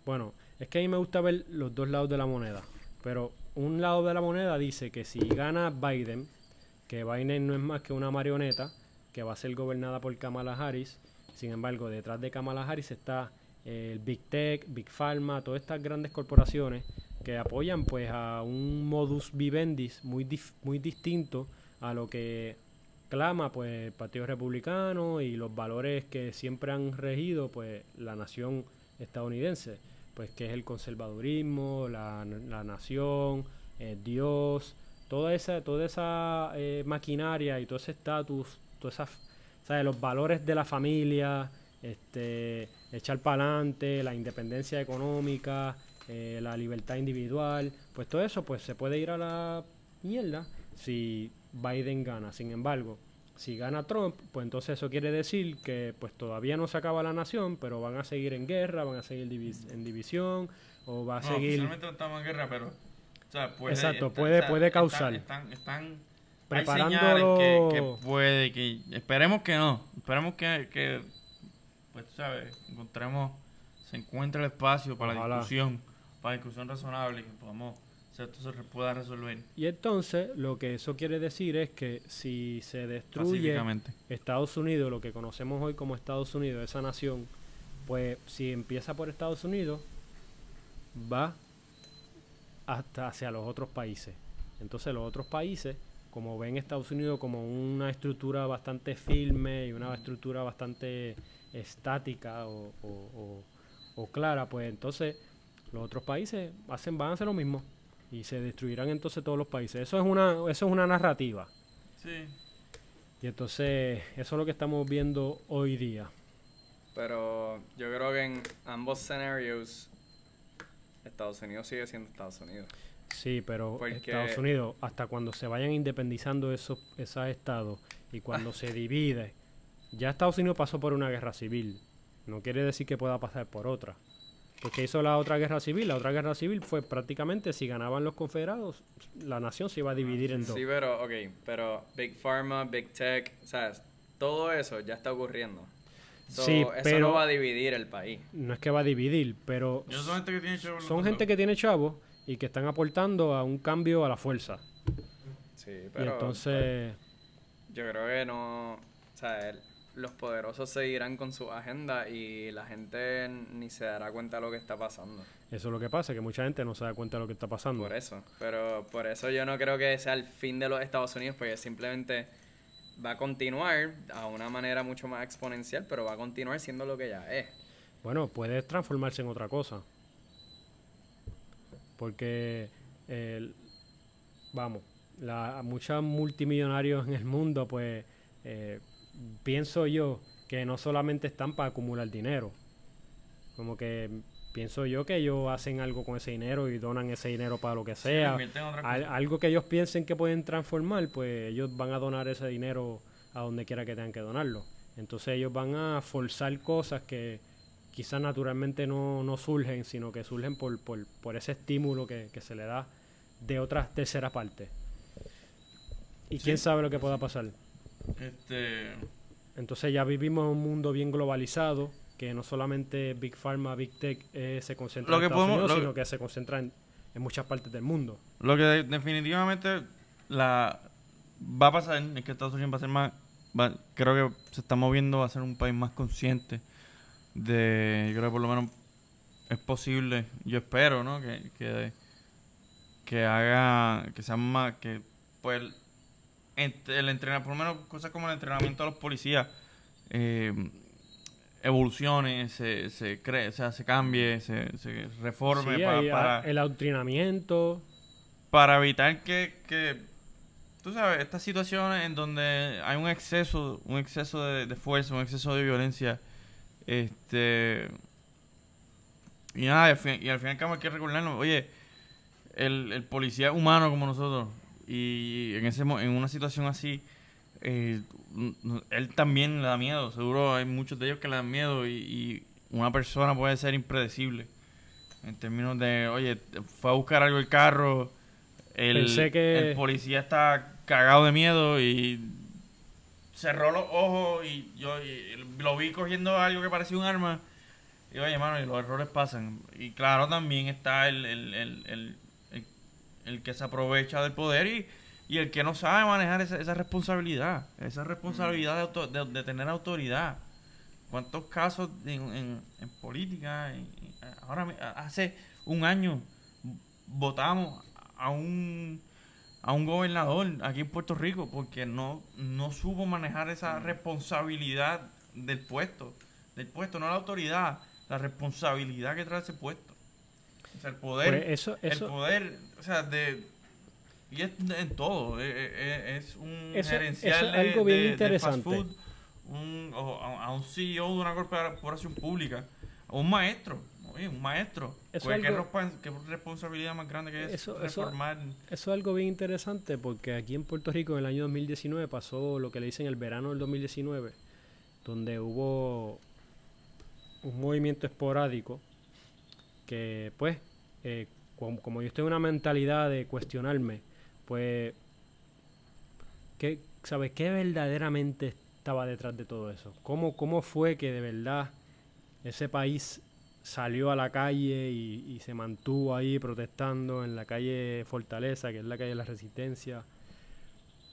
bueno, es que a mí me gusta ver los dos lados de la moneda, pero un lado de la moneda dice que si gana Biden, que Biden no es más que una marioneta, que va a ser gobernada por Kamala Harris, sin embargo, detrás de Kamala Harris está el Big Tech, Big Pharma, todas estas grandes corporaciones que apoyan pues a un modus vivendi muy, muy distinto a lo que clama pues el Partido Republicano y los valores que siempre han regido pues la nación estadounidense pues que es el conservadurismo la, la nación eh, Dios toda esa toda esa eh, maquinaria y todo ese estatus todas esas los valores de la familia este echar para adelante la independencia económica eh, la libertad individual pues todo eso pues se puede ir a la mierda si Biden gana. Sin embargo, si gana Trump, pues entonces eso quiere decir que pues todavía no se acaba la nación, pero van a seguir en guerra, van a seguir divis- en división o va a no, seguir no estamos en guerra, pero... O sea, puede, Exacto, está- puede- están- causar. Están, están, Preparándolo- Hay señales que, que puede, que... Esperemos que no. Esperemos que, que pues, tú sabes, encontremos... Se encuentre el espacio para la discusión, para la discusión razonable, que podamos... O sea, esto se pueda resolver y entonces lo que eso quiere decir es que si se destruye. Estados Unidos, lo que conocemos hoy como Estados Unidos, esa nación, pues si empieza por Estados Unidos, va hasta hacia los otros países. Entonces los otros países, como ven Estados Unidos como una estructura bastante firme y una estructura bastante estática o, o- o- o clara, pues entonces los otros países hacen, van a hacer lo mismo y se destruirán entonces todos los países. Eso es una, eso es una narrativa. Sí. Y entonces eso es lo que estamos viendo hoy día. Pero yo creo que en ambos escenarios Estados Unidos sigue siendo Estados Unidos. Sí, pero Porque- Estados Unidos, hasta cuando se vayan independizando esos, esos estados y cuando se divide, ya Estados Unidos pasó por una guerra civil. No quiere decir que pueda pasar por otra. Porque hizo la otra guerra civil. La otra guerra civil fue prácticamente si ganaban los confederados, la nación se iba a dividir en dos. Sí, pero, ok, pero Big Pharma, Big Tech, ¿sabes? Todo eso ya está ocurriendo. So, Sí, eso pero- no va a dividir el país. No es que va a dividir, pero Yo soy gente que tiene los son gente que tiene chavos y que están aportando a un cambio a la fuerza. Sí, y pero entonces... yo creo que no, o sea, los poderosos seguirán con su agenda y la gente ni se dará cuenta de lo que está pasando. Eso es lo que pasa, que mucha gente no se da cuenta de lo que está pasando. Por eso, pero por eso yo no creo que sea el fin de los Estados Unidos, porque simplemente va a continuar a una manera mucho más exponencial, pero va a continuar siendo lo que ya es. Bueno, puede transformarse en otra cosa. Porque, el- vamos, la, muchos multimillonarios en el mundo, pues, eh, pienso yo que no solamente están para acumular dinero. Como que pienso yo que ellos hacen algo con ese dinero y donan ese dinero para lo que sea. Al- algo que ellos piensen que pueden transformar, pues ellos van a donar ese dinero a donde quiera que tengan que donarlo. Entonces ellos van a forzar cosas que quizás naturalmente no, no surgen, sino que surgen por, por, por ese estímulo que, que se le da de otras terceras partes. Y quién sabe lo que pueda pasar. Este, Entonces ya vivimos en un mundo bien globalizado, que no solamente Big Pharma, Big Tech eh, se concentra Lo en que Estados podemos- Unidos, lo- sino que se concentra en, en muchas partes del mundo. Lo que de- definitivamente la va a pasar es que Estados Unidos va a ser más, va- creo que se está moviendo a ser un país más consciente de, yo creo que por lo menos es posible, yo espero, ¿no? Que, que, que haga, que sea más, que pues el, el entrenar, por lo menos cosas como el entrenamiento de los policías, eh, evolucione, se, se cree, o sea, se cambie, se, se reforme Sí, para el adoctrinamiento, para evitar que, que tú sabes, estas situaciones en donde hay un exceso, un exceso de, de fuerza, un exceso de violencia, este y nada, y al fin, y al fin y al cabo hay que recordarnos, oye, el, el policía es humano como nosotros, y en ese en una situación así, eh, él también le da miedo, seguro hay muchos de ellos que le dan miedo, y, y una persona puede ser impredecible. En términos de, oye, fue a buscar algo el carro, el, que- el policía está cagado de miedo y cerró los ojos y yo y lo vi cogiendo algo que parecía un arma. Y oye, mano, y los errores pasan. Y claro, también está el, el, el, el, el- que se aprovecha del poder y, y el que no sabe manejar esa, esa responsabilidad. Esa responsabilidad de, auto- de, tener autoridad. ¿Cuántos casos en, en, política? en- ahora, hace un año votamos a un a un gobernador aquí en Puerto Rico porque no, no supo manejar esa responsabilidad del puesto, del puesto, no la autoridad, la responsabilidad que trae ese puesto. O sea, el poder, Pues eso- eso- el poder, o sea, de y es de- en todo, eh, eh, eh, es un Eso- gerencial es algo bien de interesante. fast food, un, o a, a un CEO de una corporación pública, a un maestro, oye, un maestro. Eso Pues, ¿qué, algo- respa- qué responsabilidad más grande que es Eso- eso- reformar. Eso es algo bien interesante porque aquí en Puerto Rico en el año 2019 pasó lo que le dicen el verano del 2019, donde hubo un movimiento esporádico que pues, eh, como, como yo estoy en una mentalidad de cuestionarme, pues, ¿qué, ¿sabes qué verdaderamente estaba detrás de todo eso? ¿Cómo, cómo fue que de verdad ese país salió a la calle y, y se mantuvo ahí protestando en la calle Fortaleza, que es la calle de la Resistencia.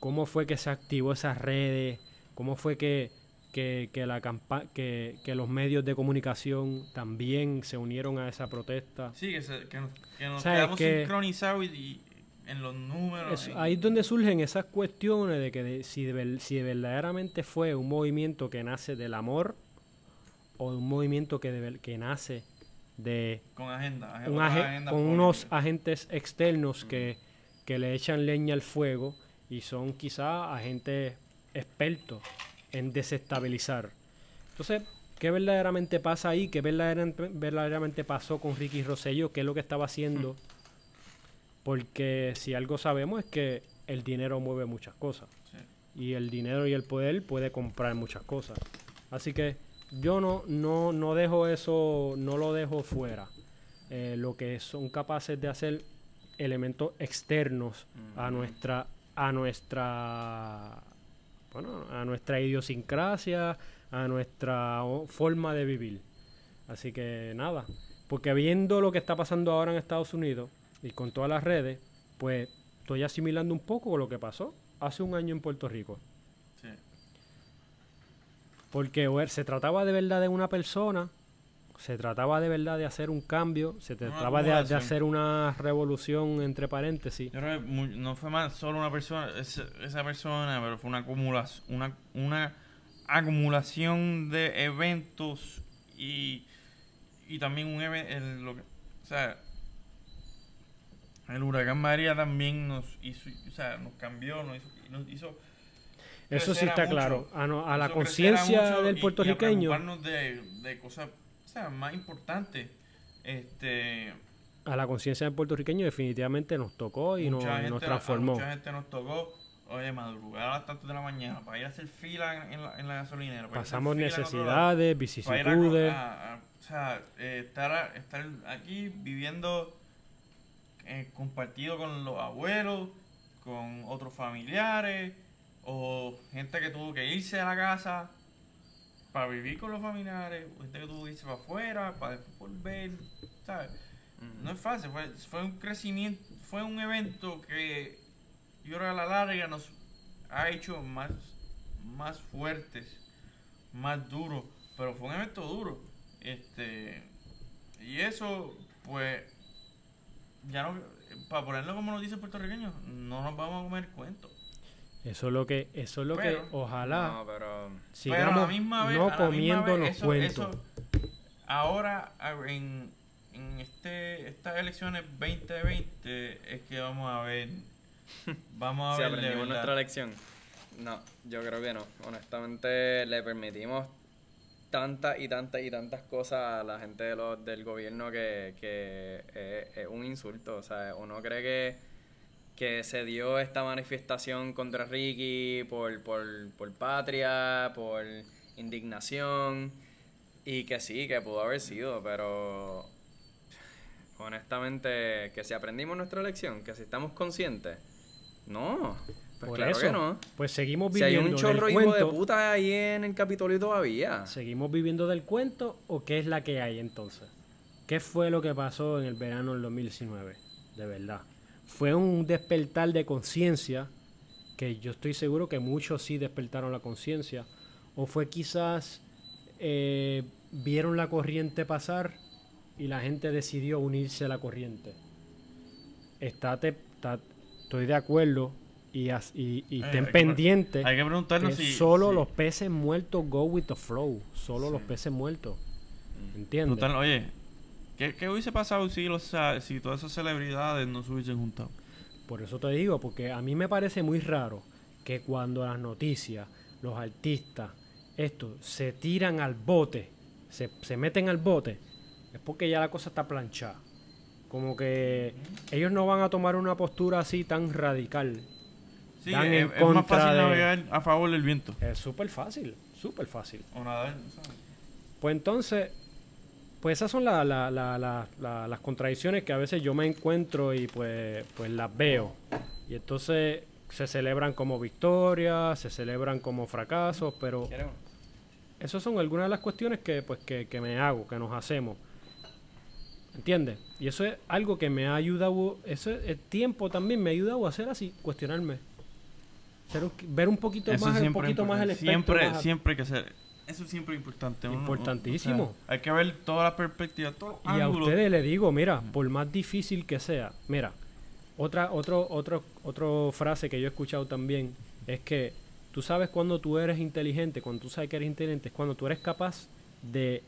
¿Cómo fue que se activó esas redes? ¿Cómo fue que, que, que la campa que, que los medios de comunicación también se unieron a esa protesta? Sí, que, se- que nos, que nos ¿Sabes quedamos sincronizados y, y en los números. Es- ahí es donde surgen esas cuestiones de que de- si, de si verdaderamente fue un movimiento que nace del amor o un movimiento que, nace de con agenda. un con unos agentes externos que, que le echan leña al fuego y son quizá agentes expertos en desestabilizar. Entonces, ¿qué verdaderamente pasa ahí? ¿Qué verdaderamente, verdaderamente pasó con Ricky Rosselló? ¿Qué es lo que estaba haciendo? Porque si algo sabemos es que el dinero mueve muchas cosas. Sí. Y el dinero y el poder puede comprar muchas cosas. Así que yo no, no, no dejo eso, no lo dejo fuera. Eh, lo que son capaces de hacer elementos externos a nuestra, a nuestra, bueno, a nuestra idiosincrasia, a nuestra forma de vivir. Así que nada, porque viendo lo que está pasando ahora en Estados Unidos y con todas las redes, pues estoy asimilando un poco lo que pasó hace un año en Puerto Rico. Porque se trataba de verdad de una persona, se trataba de verdad de hacer un cambio, se trataba de, hacer una revolución entre paréntesis. Yo creo que mu- no fue más solo una persona, esa, esa persona, pero fue una acumulación, una, una acumulación de eventos y, y también un lo que, o sea, el huracán María también nos hizo, o sea, nos cambió, nos hizo, nos hizo Eso sí está mucho, claro. A, no- a la conciencia del y- y a puertorriqueño. de, de cosas sea, más importante. Este, A la conciencia del puertorriqueño definitivamente nos tocó y nos, mucha nos gente- a transformó. Mucha gente nos tocó, oye, madrugar a las tantas de la mañana para ir a hacer fila en la, en la gasolinera. para Pasamos fila en otro lado, necesidades, para a- vicisitudes. a- o sea, eh, estar, estar aquí viviendo eh, compartido con los abuelos, con otros familiares, o gente que tuvo que irse a la casa para vivir con los familiares, o gente que tuvo que irse para afuera, para después volver, ¿sabes? No es fácil, fue, fue un crecimiento, fue un evento que yo creo a la larga nos ha hecho más, más fuertes, más duros, pero fue un evento duro. Este, y eso, pues, ya no, para ponerlo como nos dice el puertorriqueño, no nos vamos a comer cuento. Eso es lo que, eso es lo Pero- que ojalá No, pero... Pero a la sigamos misma vez- no a la misma comiendo vez, los eso- cuentos. eso- ahora, en, en este, estas elecciones 2020, es que vamos a ver. Vamos a Si ver aprendimos nuestra lección. No, yo creo que no. Honestamente, le permitimos tantas y tantas y tantas cosas a la gente de los, del gobierno que, que es, es un insulto. O sea, uno cree que, que se dio esta manifestación contra Ricky por, por, por patria, por indignación, y que sí, que pudo haber sido, pero honestamente, que si aprendimos nuestra lección, que si estamos conscientes, no, pues Por claro eso, que no. pues seguimos Si hay viviendo un chorro del hijo de cuento. puta ahí en el Capitolio todavía. ¿Seguimos viviendo del cuento o qué es la que hay entonces? ¿Qué fue lo que pasó en el verano del 2019? De verdad. Fue un despertar de conciencia, que yo estoy seguro que muchos sí despertaron la conciencia, o fue quizás eh, vieron la corriente pasar y la gente decidió unirse a la corriente. Estate, está- estoy de acuerdo y, as- y- y Eh, estén hay que- pendientes Hay que preguntarnos que si. solo si- los peces muertos go with the flow. Solo los peces muertos. ¿Entiendes? preguntarnos, oye, ¿qué, ¿qué hubiese pasado si, los, si todas esas celebridades no se hubiesen juntado? Por eso te digo, porque a mí me parece muy raro que cuando las noticias, los artistas, esto, se tiran al bote, se, se meten al bote, es porque ya la cosa está planchada. Como que ellos no van a tomar una postura así tan radical. Sí, Están es, en es más fácil de- navegar a favor del viento. Es súper fácil, súper fácil. O nadar, ¿sabes? Pues entonces, pues esas son la- la- la- la- la- las contradicciones que a veces yo me encuentro y pues, pues las veo. Y entonces se celebran como victorias, se celebran como fracasos, pero esas son algunas de las cuestiones que, pues, que, que me hago, que nos hacemos. ¿Entiendes? Y eso es algo que me ha ayudado, eso es- el tiempo también me ha ayudado a hacer así, cuestionarme. Ser un- ver un poquito Eso más, un siempre poquito más el espectro. Siempre, más siempre hay que hacer. Eso siempre es importante. uno- Importantísimo. o sea, hay que ver todas las perspectivas, todos los Y a ustedes les digo, mira, por más difícil que sea, mira, otra, otro, otro, otro frase que yo he escuchado también es que tú sabes cuando tú eres inteligente, cuando tú sabes que eres inteligente, es cuando tú eres capaz de,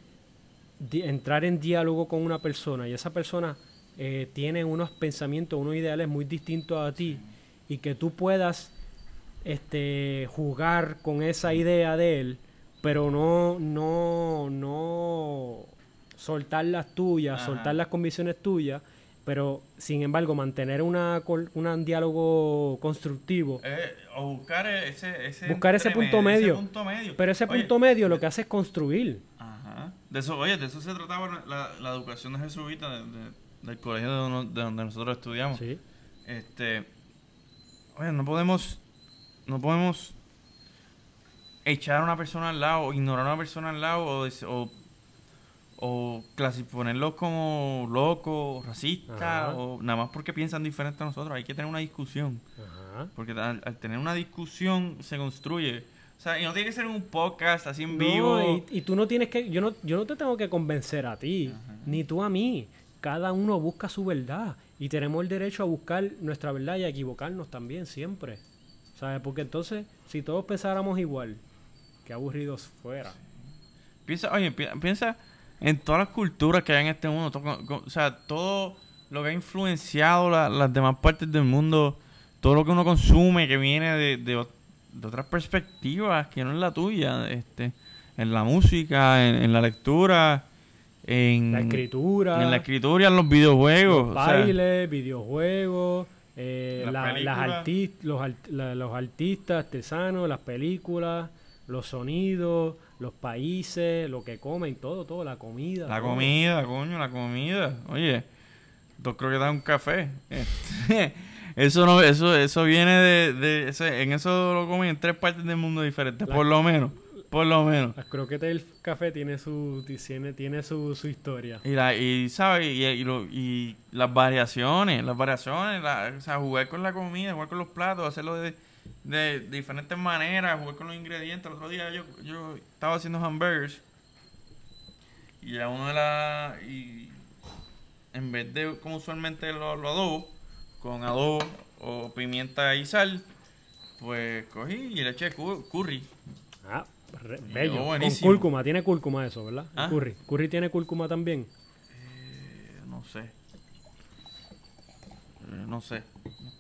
entrar en diálogo con una persona y esa persona eh, tiene unos pensamientos, unos ideales muy distintos a ti y que tú puedas este jugar con esa idea de él, pero no, no, no soltar las tuyas, Ajá. soltar las convicciones tuyas, pero sin embargo mantener una, un diálogo constructivo. Eh, o buscar ese, ese Buscar ese entremedio, punto medio. ese punto medio. Pero ese Oye, punto medio lo que hace es construir. Ajá. De eso, oye, de eso se trataba la, la educación de jesuita de- de- del colegio de, uno- de donde nosotros estudiamos. Sí. Este, oye, no podemos, no podemos echar a una persona al lado, ignorar a una persona al lado o, o, o ponerlos como locos, racistas Ajá. o nada más porque piensan diferente a nosotros. Hay que tener una discusión. Ajá. Porque al, al tener una discusión se construye. O sea, y no tiene que ser un podcast así en No, vivo. y, y tú no tienes que, yo no, yo no te tengo que convencer a ti, ni tú a mí. Cada uno busca su verdad y tenemos el derecho a buscar nuestra verdad y a equivocarnos también siempre. ¿Sabes? Porque entonces, si todos pensáramos igual, qué aburridos fuera. Piensa, oye, pi- piensa en todas las culturas que hay en este mundo. to- co- o sea, todo lo que ha influenciado la- las demás partes del mundo, todo lo que uno consume que viene de, de, ot- de otras perspectivas que no es la tuya, este, en la música, en, en la lectura, en La escritura. en la escritura, en los videojuegos. Los o sea, bailes, videojuegos, eh, Las la- las películas. arti- los, art- los artistas artesanos, las películas, los sonidos, los países, lo que comen, todo, todo, la comida. la todo. comida, coño, la comida. Oye, dos croquetas un café. Eso no, eso, eso viene de, de en eso lo comen en tres partes del mundo diferentes, La- por lo menos, por lo menos. Las croquetas del café tiene su, tiene, tiene su, su historia. Y, la, y ¿sabes? Y, y, lo- y las variaciones, las variaciones, la- o sea, jugar con la comida, jugar con los platos, hacerlo de, de diferentes maneras, jugar con los ingredientes. El otro día yo, yo estaba haciendo hamburgers y a uno de las... Y en vez de como usualmente lo, lo adobo, con adobo o pimienta y sal, pues cogí y le eché cu- curry. Ah, re- bello. Con cúrcuma, tiene cúrcuma eso, ¿verdad? Ah. Curry. Curry tiene cúrcuma también. Eh, no sé. Eh, no sé.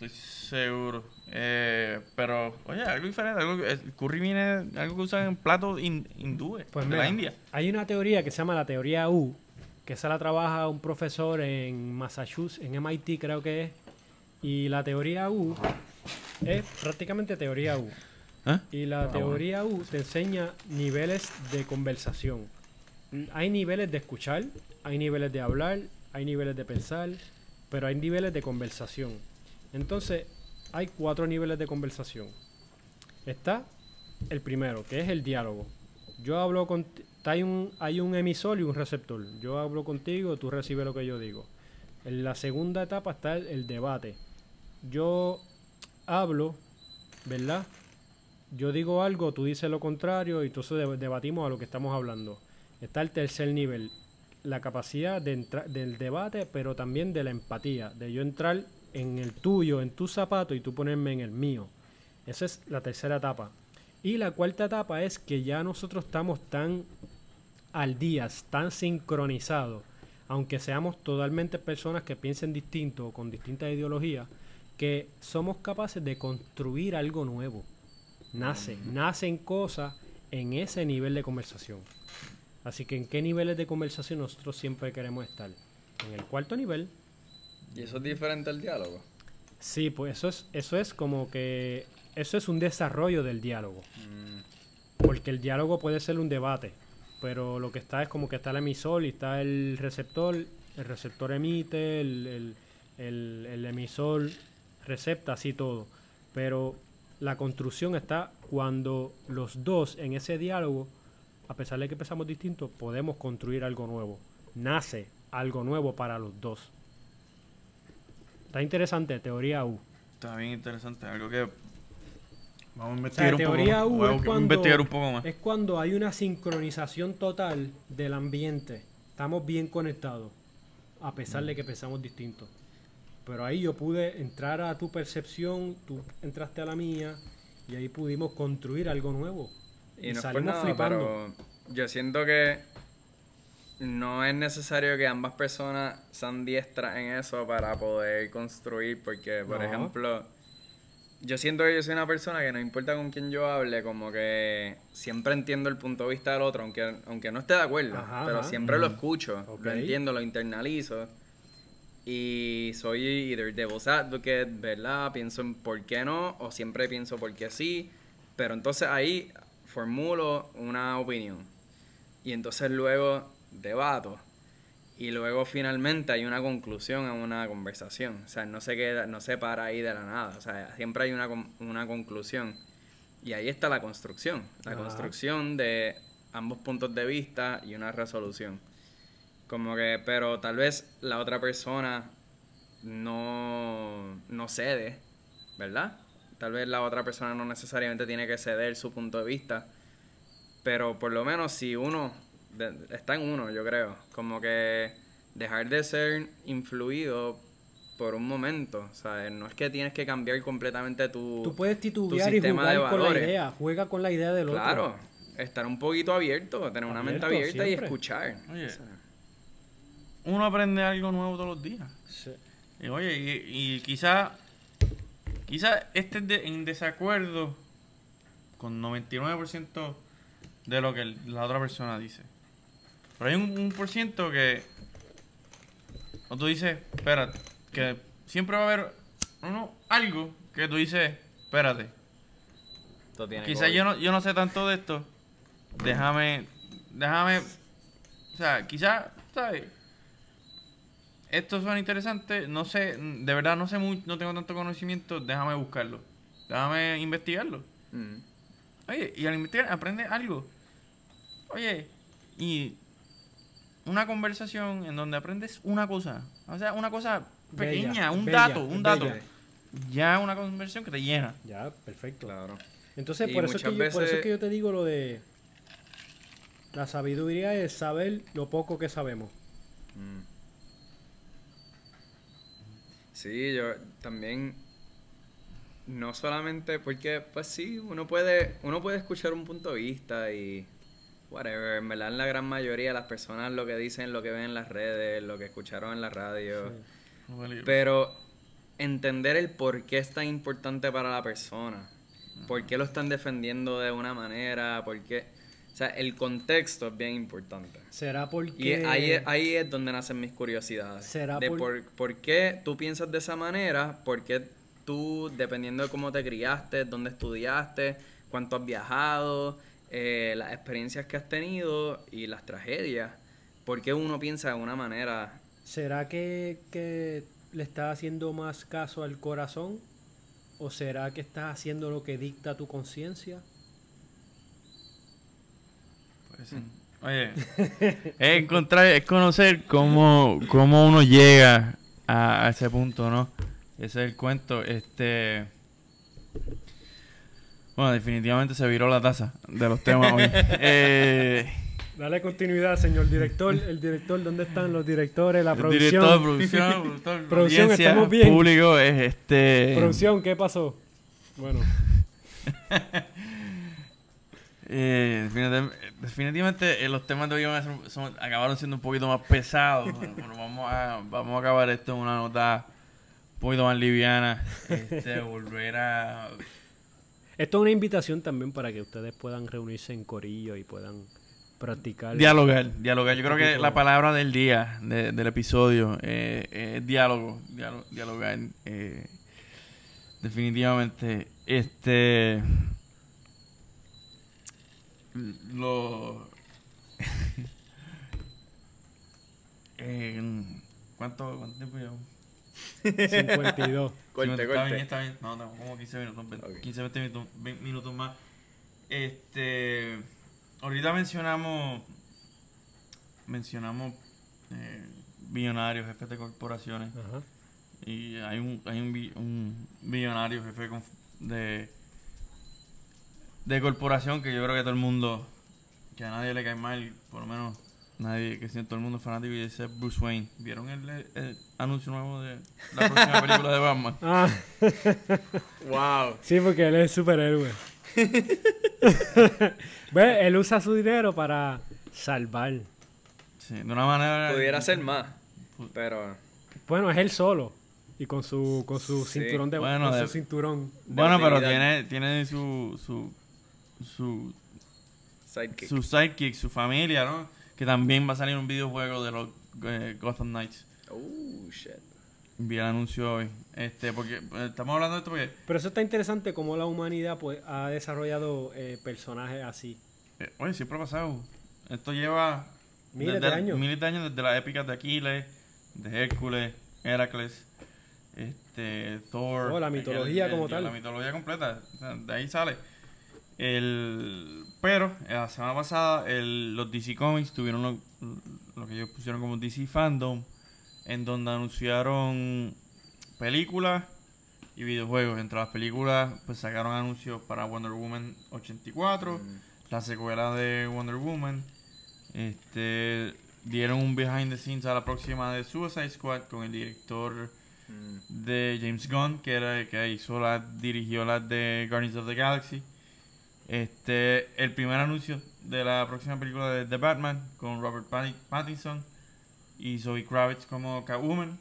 Estoy seguro. Eh, pero, oye, algo diferente. Algo, que- el curry viene algo que usan en platos hin- hindúes Pues de mira, la India. hay una teoría que se llama la teoría U, que esa la trabaja un profesor en Massachusetts, en MIT creo que es. Y la teoría U es prácticamente teoría U. ¿Eh? Y la teoría U te enseña niveles de conversación. Hay niveles de escuchar, hay niveles de hablar, hay niveles de pensar, pero hay niveles de conversación. Entonces, hay cuatro niveles de conversación. Está el primero, que es el diálogo. Yo hablo con... Hay un, hay un emisor y un receptor. Yo hablo contigo, tú recibes lo que yo digo. En la segunda etapa está el, debate. Yo hablo, ¿verdad? Yo digo algo, tú dices lo contrario y entonces deb- debatimos a lo que estamos hablando. Está el tercer nivel, la capacidad de del debate, pero también de la empatía, de yo entrar en el tuyo, en tu zapato y tú ponerme en el mío. Esa es la tercera etapa. Y la cuarta etapa es que ya nosotros estamos tan al día, tan sincronizados, aunque seamos totalmente personas que piensen distinto o con distintas ideologías, que somos capaces de construir algo nuevo. Nace, nacen cosas en ese nivel de conversación. Así que en qué niveles de conversación nosotros siempre queremos estar. En el cuarto nivel, Y eso es diferente al diálogo. sí, pues eso es, eso es como que eso es un desarrollo del diálogo. Mm, Porque el diálogo puede ser un debate, pero lo que está es como que está el emisor y está el receptor. El receptor emite, el, el- el- el emisor recepta, así todo. Pero la construcción está cuando los dos en ese diálogo, a pesar de que pensamos distintos, podemos construir algo nuevo. Nace algo nuevo para los dos. Está interesante, teoría U. Está bien interesante. Algo que vamos a O sea, investigar un poco teoría más. U es cuando, investigar un poco más. es cuando hay una sincronización total del ambiente. Estamos bien conectados, a pesar de que pensamos distintos. Pero ahí yo pude entrar a tu percepción, tú entraste a la mía, y ahí pudimos construir algo nuevo. Y, Y, no salimos nada, flipando. pero yo siento que no es necesario que ambas personas sean diestras en eso para poder construir, porque, por No. ejemplo, yo siento que yo soy una persona que no importa con quién yo hable, como que siempre entiendo el punto de vista del otro, aunque, aunque no esté de acuerdo, Ajá, pero ajá. siempre lo escucho, Ok. lo entiendo, lo internalizo. Y soy either devil's advocate, ¿verdad? Pienso en por qué no, o siempre pienso por qué sí. Pero entonces ahí formulo una opinión. Y entonces luego debato. Y luego finalmente hay una conclusión a una conversación. O sea, no se queda, no se para ahí de la nada. O sea, siempre hay una, una conclusión. Y ahí está la construcción. La Ajá. construcción de ambos puntos de vista y una resolución. Como que, pero tal vez la otra persona no, no cede, ¿verdad? Tal vez la otra persona no necesariamente tiene que ceder su punto de vista, pero por lo menos si uno, de- está en uno, yo creo, como que dejar de ser influido por un momento, o sea, no es que tienes que cambiar completamente tu... Tú puedes titubear y sistema de jugar con la idea, juega con la idea del otro. Claro, estar un poquito abierto, tener una mente abierta y escuchar. Oye. O sea, Uno aprende algo nuevo todos los días. Sí. Y oye, y, y quizá, quizá estés de- en desacuerdo con 99% de lo que la otra persona dice. Pero hay un, un por ciento que. O tú dices, espérate, que siempre va a haber uno, algo que tú dices, espérate. Quizás yo no, yo no sé tanto de esto. Déjame. Déjame. O sea, quizás, ¿sabes? Esto suena interesante. No sé, de verdad no sé mucho, no tengo tanto conocimiento. Déjame buscarlo. Déjame investigarlo. Mm. Oye, y al investigar aprende algo. Oye, y una conversación en donde aprendes una cosa. O sea, una cosa pequeña, Bella, un bella, dato, un dato. bella. Ya una conversación que te llena. Ya, perfecto. Claro. Entonces, por eso, es que yo, por eso es que yo te digo lo de... La sabiduría es saber lo poco que sabemos. Mm. Sí, yo también no solamente porque pues sí, uno puede uno puede escuchar un punto de vista y whatever, en verdad la gran mayoría de las personas lo que dicen, lo que ven en las redes, lo que escucharon en la radio, pero entender el por qué es tan importante para la persona, por qué lo están defendiendo de una manera, por qué, o sea, el contexto es bien importante. Será Y porque... ahí, es- ahí es donde nacen mis curiosidades. ¿Será de por- por... Por, qué tú piensas de esa manera, por qué tú, dependiendo de cómo te criaste, dónde estudiaste, cuánto has viajado, eh, las experiencias que has tenido y las tragedias, por qué uno piensa de una manera. ¿Será que, que le estás haciendo más caso al corazón? ¿O será que estás haciendo lo que dicta tu conciencia? Puede ser. Oye, es encontrar, es conocer cómo, cómo uno llega a, a ese punto, ¿no? Ese es el cuento. Este. Bueno, definitivamente se viró la taza de los temas hoy. Eh, Dale continuidad, señor director. El director, ¿dónde están los directores? La el producción. director de producción, productor, Producción, estamos bien. público, es este. Producción, ¿qué pasó? Bueno, Eh, definitiv- definitivamente eh, los temas de hoy van a ser- son- acabaron siendo un poquito más pesados. Bueno, vamos, a, vamos a acabar esto en una nota un poquito más liviana. Este, volver a... esto es una invitación también para que ustedes puedan reunirse en corillo y puedan practicar. Dialogar, dialogar. Yo creo que la palabra del día, de- del episodio, eh, es diálogo, diálogo, dialogar. eh, definitivamente. Este... Lo... Eh, ¿cuánto, ¿Cuánto tiempo llevamos? 52. Corte, Está corte. bien, está bien. No, no, como 15 minutos, ve- Ok. 15, 20 minutos, 20 minutos más. Este, ahorita mencionamos, mencionamos eh, billonarios, jefes de corporaciones. Ajá. Y hay un, hay un, un billonario jefe de, de corporación que yo creo que todo el mundo, que a nadie le cae mal, por lo menos nadie, que si todo el mundo es fanático y ese es Bruce Wayne. ¿Vieron el, el anuncio nuevo de la próxima película de Batman? Ah, Wow. sí, porque él es superhéroe. Ve, él usa su dinero para salvar. Sí, de una manera... Pudiera ser más, pero Bueno, es él solo. Y con su, con su Sí. cinturón de, Bueno, con de- su cinturón. Bueno, pero tiene, tiene su, su, su, sidekick. su sidekick, su familia, ¿no? Que también va a salir un videojuego de los eh, Gotham Knights. Oh, shit. Vi el anuncio hoy. Este, porque eh, estamos hablando de esto porque Pero eso está interesante cómo la humanidad pues ha desarrollado eh, personajes así. eh, oye, siempre ha pasado. Esto lleva Miles de años. Miles de años desde las épicas de Aquiles, de Hércules, Heracles, este, Thor. Oh, la el- mitología el- como el- tal. La mitología completa. o sea, de ahí sale. El, pero eh, la semana pasada el- los DC Comics tuvieron lo, lo que ellos pusieron como DC Fandom, en donde anunciaron películas y videojuegos. Entre las películas, pues sacaron anuncios para Wonder Woman 84, Mm. la secuela de Wonder Woman. Este dieron un behind the scenes a la próxima de Suicide Squad con el director Mm. de James Gunn, que era el que hizo la, dirigió las de Guardians of the Galaxy. Este, el primer anuncio de la próxima película de The Batman con Robert Patti- Pattinson y Zoe Kravitz como Catwoman.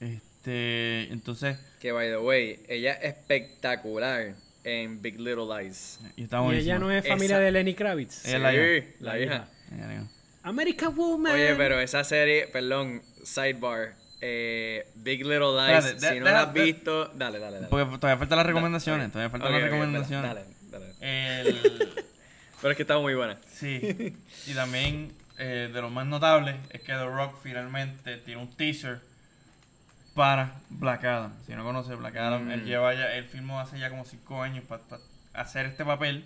Este, entonces, Que by the way, ella es espectacular en Big Little Lies. y está y ella no es familia Esa- de Lenny Kravitz. Ella la hija. la La hija. hija. American Woman. Oye, pero esa serie, perdón, sidebar. Eh, Big Little Lies, Espérate, de- si no deja- la has de- visto, dale, dale, dale. Porque todavía faltan las recomendaciones. Todavía faltan las recomendaciones. Dale, dale. El, Pero es que está muy buena. sí. Y también eh, de lo más notable es que The Rock finalmente tiene un teaser para Black Adam. Si no conoce Black Adam, Mm. él lleva ya, él filmó hace ya como 5 años para hacer este papel.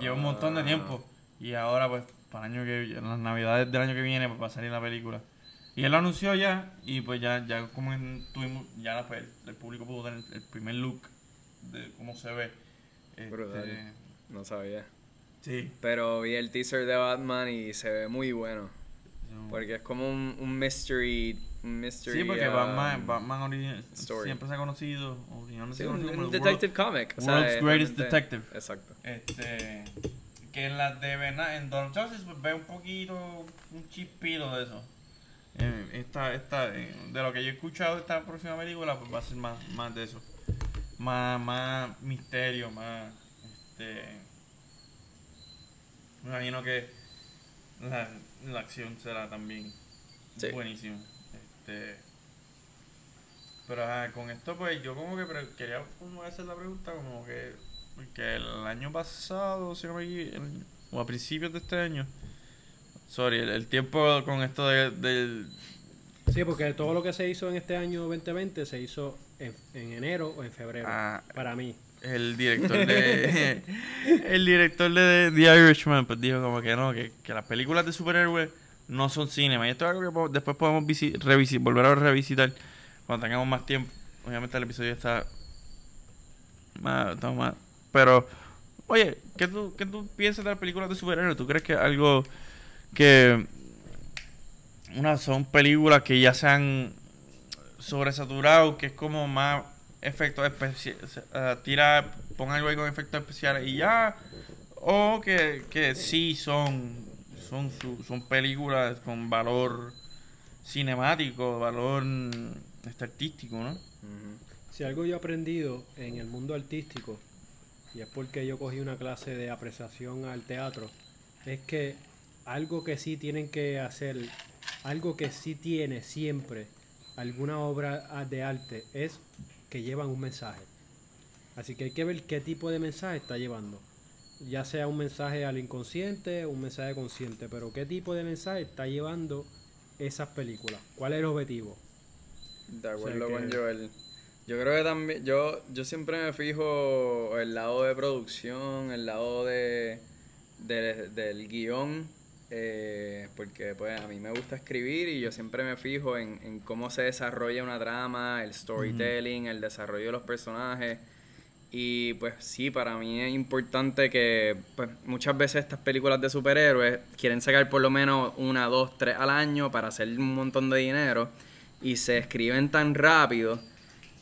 Lleva un montón de Ah. tiempo. Y ahora, pues, para el año que las navidades del año que viene, pues va a salir la película. Y él lo anunció ya, y pues ya, ya como en- tuvimos, ya pues, el público pudo tener el primer look de cómo se ve. Este. No sabía. sí. Pero vi el teaser de Batman y se ve muy bueno. Porque es como un, un mystery. Un mystery Sí, porque um, Batman, Batman origi- story. siempre se ha conocido, sí, se ha un, conocido como un el detective World- comic. o World's es Greatest Detective. Exacto. Este, que en la de en Donald Justice pues, ve un poquito, un chispito de eso. Eh, esta, esta, eh, de lo que yo he escuchado de esta próxima película, pues va a ser más, más de eso. Más, más misterio, más, este, me imagino que la, la acción será también Sí. buenísima. Este, pero ajá, con esto pues yo como que quería como hacer la pregunta como que porque el año pasado, si no me equivoco, o a principios de este año, sorry, el, el tiempo con esto de, del Sí, porque todo lo que se hizo en este año 2020 se hizo en, en enero o en febrero. Ah. Para mí. el director de el director de The Irishman pues dijo como que no, que, que las películas de superhéroes no son cinema. Y esto es algo que después podemos visi- revisi- volver a revisitar cuando tengamos más tiempo. Obviamente el episodio está más, está más- pero oye, ¿qué tú, qué tú piensas de las películas de superhéroes? ¿Tú crees que algo que una son películas que ya se han sobresaturado, que es como más efectos especiales, tira, pon algo ahí con efectos especiales y ya, o que, que sí son, son, son películas con valor cinemático, valor artístico, ¿no? Si algo yo he aprendido en el mundo artístico, y es porque yo cogí una clase de apreciación al teatro, es que algo que sí tienen que hacer, algo que sí tiene siempre alguna obra ah, de arte, es que llevan un mensaje. Así que hay que ver qué tipo de mensaje está llevando. Ya sea un mensaje al inconsciente o un mensaje consciente, pero qué tipo de mensaje está llevando esas películas. ¿Cuál es el objetivo? De acuerdo que- con Joel. Yo creo que también, yo, yo siempre me fijo el lado de producción, el lado de, de- del guion, eh, porque pues a mí me gusta escribir y yo siempre me fijo en, cómo se desarrolla una trama, el storytelling, el desarrollo de los personajes. Y pues sí, para mí es importante que pues, muchas veces estas películas de superhéroes quieren sacar por lo menos una, dos, tres al año para hacer un montón de dinero y se escriben tan rápido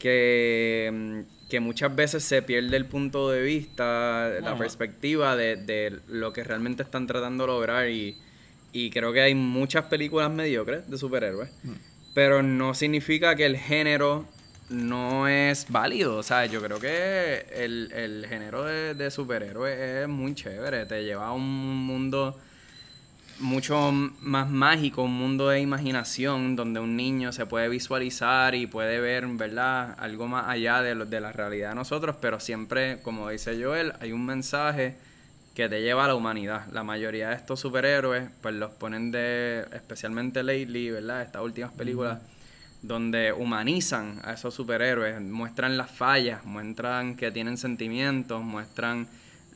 que, mm, que muchas veces se pierde el punto de vista, la perspectiva de, de lo que realmente están tratando de lograr y, y creo que hay muchas películas mediocres de superhéroes, pero no significa que el género no es válido, o sea, yo creo que el, el género de, de superhéroes es muy chévere, te lleva a un mundo mucho más mágico, un mundo de imaginación donde un niño se puede visualizar y puede ver, ¿verdad? Algo más allá de, lo- de la realidad de nosotros, pero siempre, como dice Joel, hay un mensaje que te lleva a la humanidad. La mayoría de estos superhéroes, pues los ponen de, especialmente lately, ¿verdad? Estas últimas películas, donde humanizan a esos superhéroes, muestran las fallas, muestran que tienen sentimientos, muestran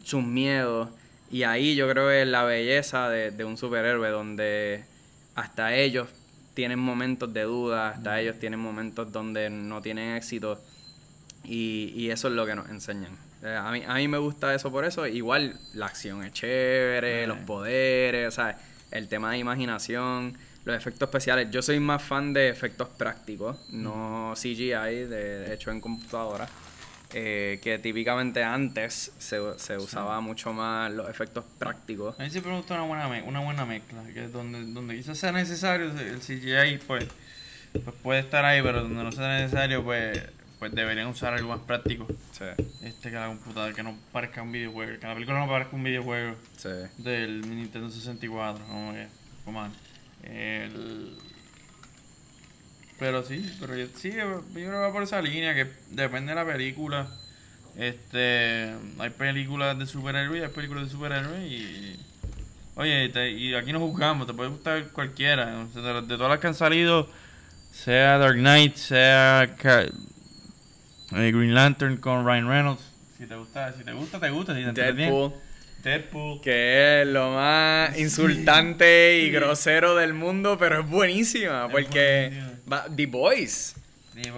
sus miedos. Y ahí yo creo que es la belleza de, de un superhéroe, donde hasta ellos tienen momentos de duda, hasta ellos tienen momentos donde no tienen éxito. Y, y eso es lo que nos enseñan. Eh, a, mí, a mí me gusta eso por eso. Igual la acción es chévere, los poderes, o sea, el tema de imaginación, los efectos especiales. Yo soy más fan de efectos prácticos, no CGI, de hecho en computadora. Eh, que típicamente antes se, se usaba mucho más los efectos prácticos. A mí siempre me gusta una buena, me- una buena mezcla, que donde, donde quizás sea necesario el CGI, pues, pues puede estar ahí, pero donde no sea necesario, pues, pues deberían usar algo más práctico. Sí, Este, que la computadora, que no parezca un videojuego, que la película no parezca un videojuego sí. del Nintendo 64, como que, come on. El... Pero sí, pero yo, sí, yo creo que va por esa línea, que depende de la película. Este, hay películas de superhéroes y hay películas de superhéroes y... Oye, te- y aquí nos juzgamos, te puede gustar cualquiera. ¿no? De, de todas las que han salido, sea Dark Knight, sea eh, Green Lantern con Ryan Reynolds. Si te gusta, si te gusta, te gusta. Si te. Deadpool, Deadpool. que es lo más insultante y grosero del mundo, pero es buenísima, Es porque The Boys,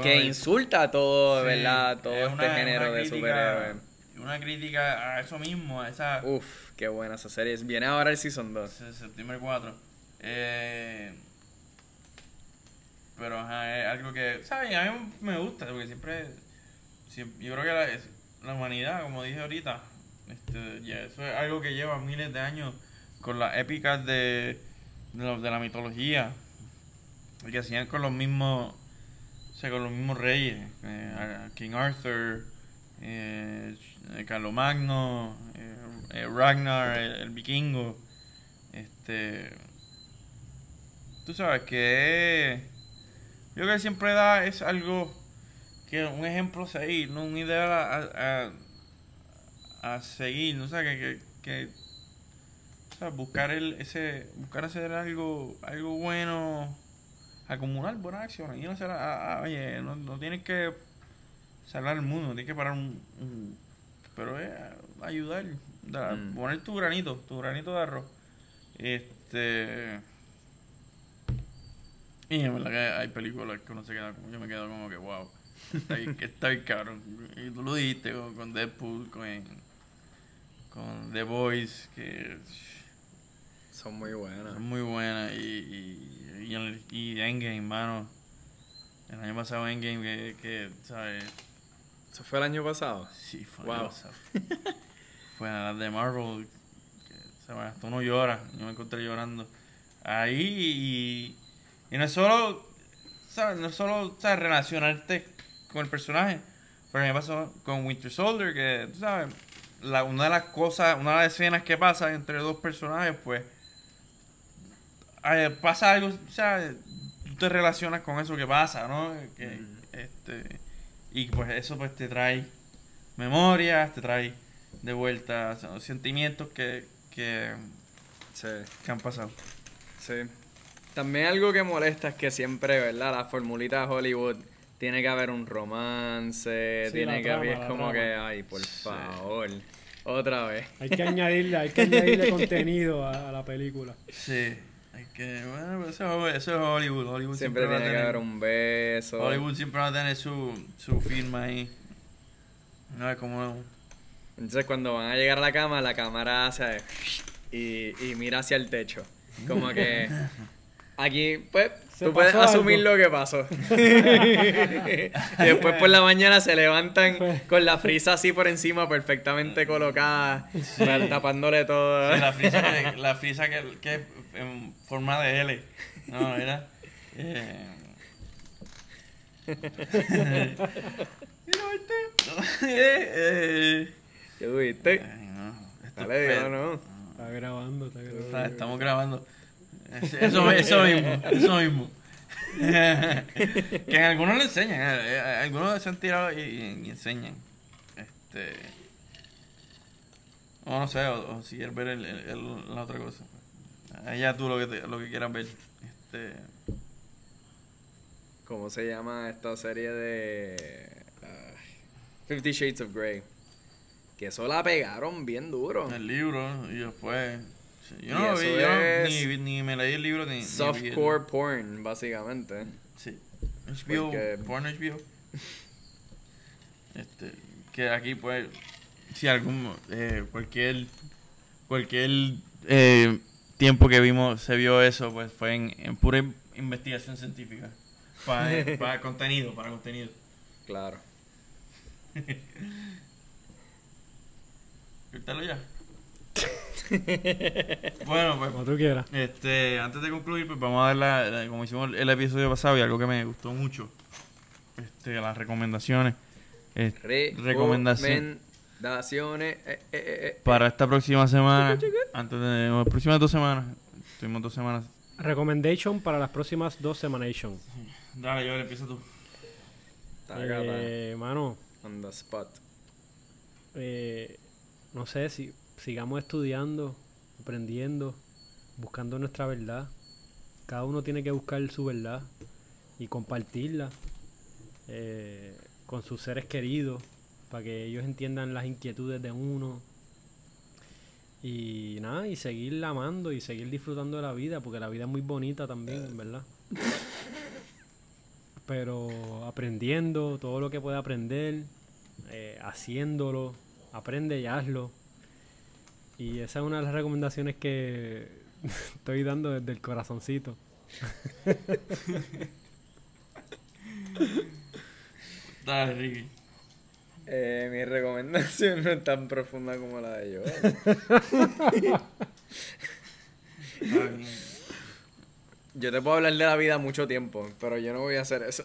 que insulta a todo, sí, ¿verdad? Todo es este una- género una de superhéroes. Una crítica a eso mismo, a esa. Uf, qué buena esa serie. Viene ahora el Season 2. se- Septiembre 4. Eh, pero ajá, es algo que, ¿sabes? A mí me gusta, porque siempre, siem- yo creo que la, humanidad, como dije ahorita, este, eso es algo que lleva miles de años con las épicas de, de, la, de la mitología, que hacían con los mismos, con los mismos reyes, eh, King Arthur, eh, Carlomagno, eh, Ragnar, el, vikingo, este, tú sabes que yo creo que siempre da es algo que un ejemplo seguir, no un ideal a, a, seguir, ¿no? O que, que, que buscar el, ese, buscar hacer algo, algo bueno, acumular buenas acciones y no hacer, a- a- oye, no, no tienes que salvar el mundo, tienes que parar un, un- pero es ayudar, da- Mm. poner tu granito, tu granito de arroz. Este y en verdad que hay películas que uno se queda como, yo me quedo como que wow, está bien, que está bien cabrón. Y tú lo dijiste con, con Deadpool, con, con The Boys, que Son muy buenas. son muy buenas. Y, y, y, el- y Endgame, mano. El año pasado Endgame, que, que ¿sabes? ¿Eso fue el año pasado? Sí, fue Wow. wow. Fue a las de Marvel. Que, ¿sabes? Hasta uno llora. Yo me encontré llorando. Ahí y, y no es solo, ¿sabes? No es solo, ¿sabes? Relacionarte con el personaje. Pero me pasó con Winter Soldier, que, tú sabes, la, una de las cosas, una de las escenas que pasa entre dos personajes, pues, eh, pasa algo, o sea, tú te relacionas con eso que pasa, ¿no? Que, este, y pues eso pues te trae memorias, te trae de vuelta o sea, sentimientos que, que, Sí. que han pasado. Sí. También algo que molesta es que siempre, ¿verdad? La formulita de Hollywood tiene que haber un romance, Sí, tiene que trama, haber, es como trama. que, ay, por Sí. favor, otra vez. Hay que añadirle, hay que añadirle contenido a, a la película. Sí, hay que, bueno, eso, es- eso es Hollywood. Hollywood Siempre va a tiene que tener- haber un beso. Hollywood siempre va a tener su, su firma ahí. No es como. Entonces cuando van a llegar a la cama, la cámara hace y, y mira hacia el techo. Como que aquí, pues, tú puedes asumir algo. lo que pasó. y después por la mañana se levantan con la frisa así por encima, perfectamente colocada, tapándole todo. Sí, la frisa, que, la frisa que, que es en forma de L. No, era. Eh, Mira, este. eh, eh. ¿Qué tuviste? Ay, no. esto Dale, es no. Está grabando, está grabando. Está- estamos grabando. Eso, eso mismo, eso mismo. que en algunos le enseñan, eh, eh, algunos se han tirado y, y- y enseñan. Este. O no sé, o, o si quieres ver el, el- el- la otra cosa. Allá tú lo que, te- lo que quieras ver. Este. ¿Cómo se llama esta serie de Fifty Shades of Grey? Que eso la pegaron bien duro. El libro y después. Yo no lo vi, yo ni, ni me leí el libro ni. ni Softcore porn, básicamente. Sí. HBO, Porque- porno HBO. Este, que aquí pues, si algún, eh, cualquier, cualquier eh, tiempo que vimos, se vio eso, pues fue en, en pura in- investigación científica. Para, eh, para contenido, para contenido. Claro. Cortalo ya. bueno, pues Como tú quieras. Este, antes de concluir, pues vamos a dar la, la- como hicimos el episodio pasado y algo que me gustó mucho. este, las recomendaciones. Eh, Recomendaciones. Eh, eh, eh, eh. para esta próxima semana. Antes de las próximas dos semanas. Tuvimos dos semanas. Recommendation para las próximas dos semanation. Dale, yo empieza tú. Eh, mano, on the spot. eh, no sé si sigamos estudiando, aprendiendo, buscando nuestra verdad. Cada uno tiene que buscar su verdad y compartirla eh, con sus seres queridos para que ellos entiendan las inquietudes de uno. Y nada, y seguir amando y seguir disfrutando de la vida, porque la vida es muy bonita también, verdad. Pero aprendiendo todo lo que pueda aprender, eh, haciéndolo, aprende y hazlo. Y esa es una de las recomendaciones que estoy dando desde el corazoncito. Dale, Ricky. Eh, mi recomendación no es tan profunda como la de Joel. Yo te puedo hablar de la vida mucho tiempo, pero yo no voy a hacer eso.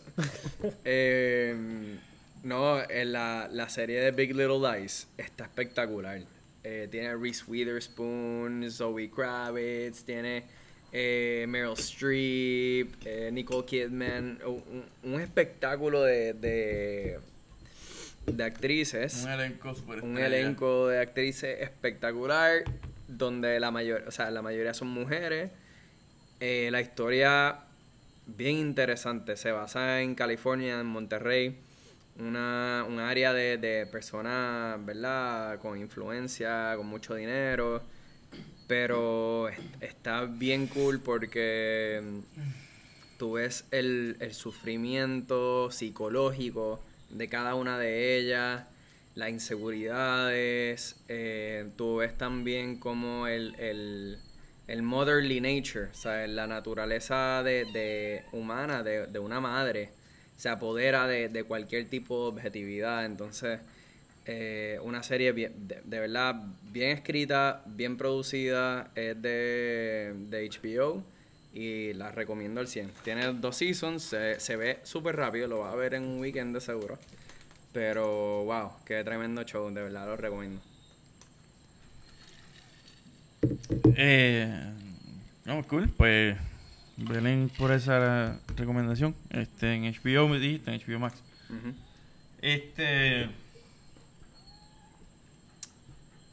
Eh, no, la, la serie de Big Little Lies está espectacular. Eh, tiene Reese Witherspoon, Zoe Kravitz, tiene eh, Meryl Streep, eh, Nicole Kidman. Un, un espectáculo de, de, de actrices. Un elenco super un elenco de actrices espectacular donde la mayor o sea la mayoría son mujeres. Eh, la historia bien interesante. Se basa en California en Monterrey. Una, un área de, de personas verdad con influencia con mucho dinero. Pero es- está bien cool porque tú ves el, el sufrimiento psicológico de cada una de ellas, las inseguridades, eh, tú ves también como el, el, el motherly nature, sea, la naturaleza de, de humana de, de una madre se apodera de, de cualquier tipo de objetividad, entonces eh, una serie bien- de, verdad bien escrita, bien producida, es de HBO y la recomiendo al 100. Tiene dos seasons, se, se ve súper rápido, lo vas a ver en un weekend de seguro. Pero wow, qué tremendo show, de verdad lo recomiendo. Eh, no, cool. Pues, Belén por esa recomendación. Este, en HBO me dijiste, en HBO Max. Este.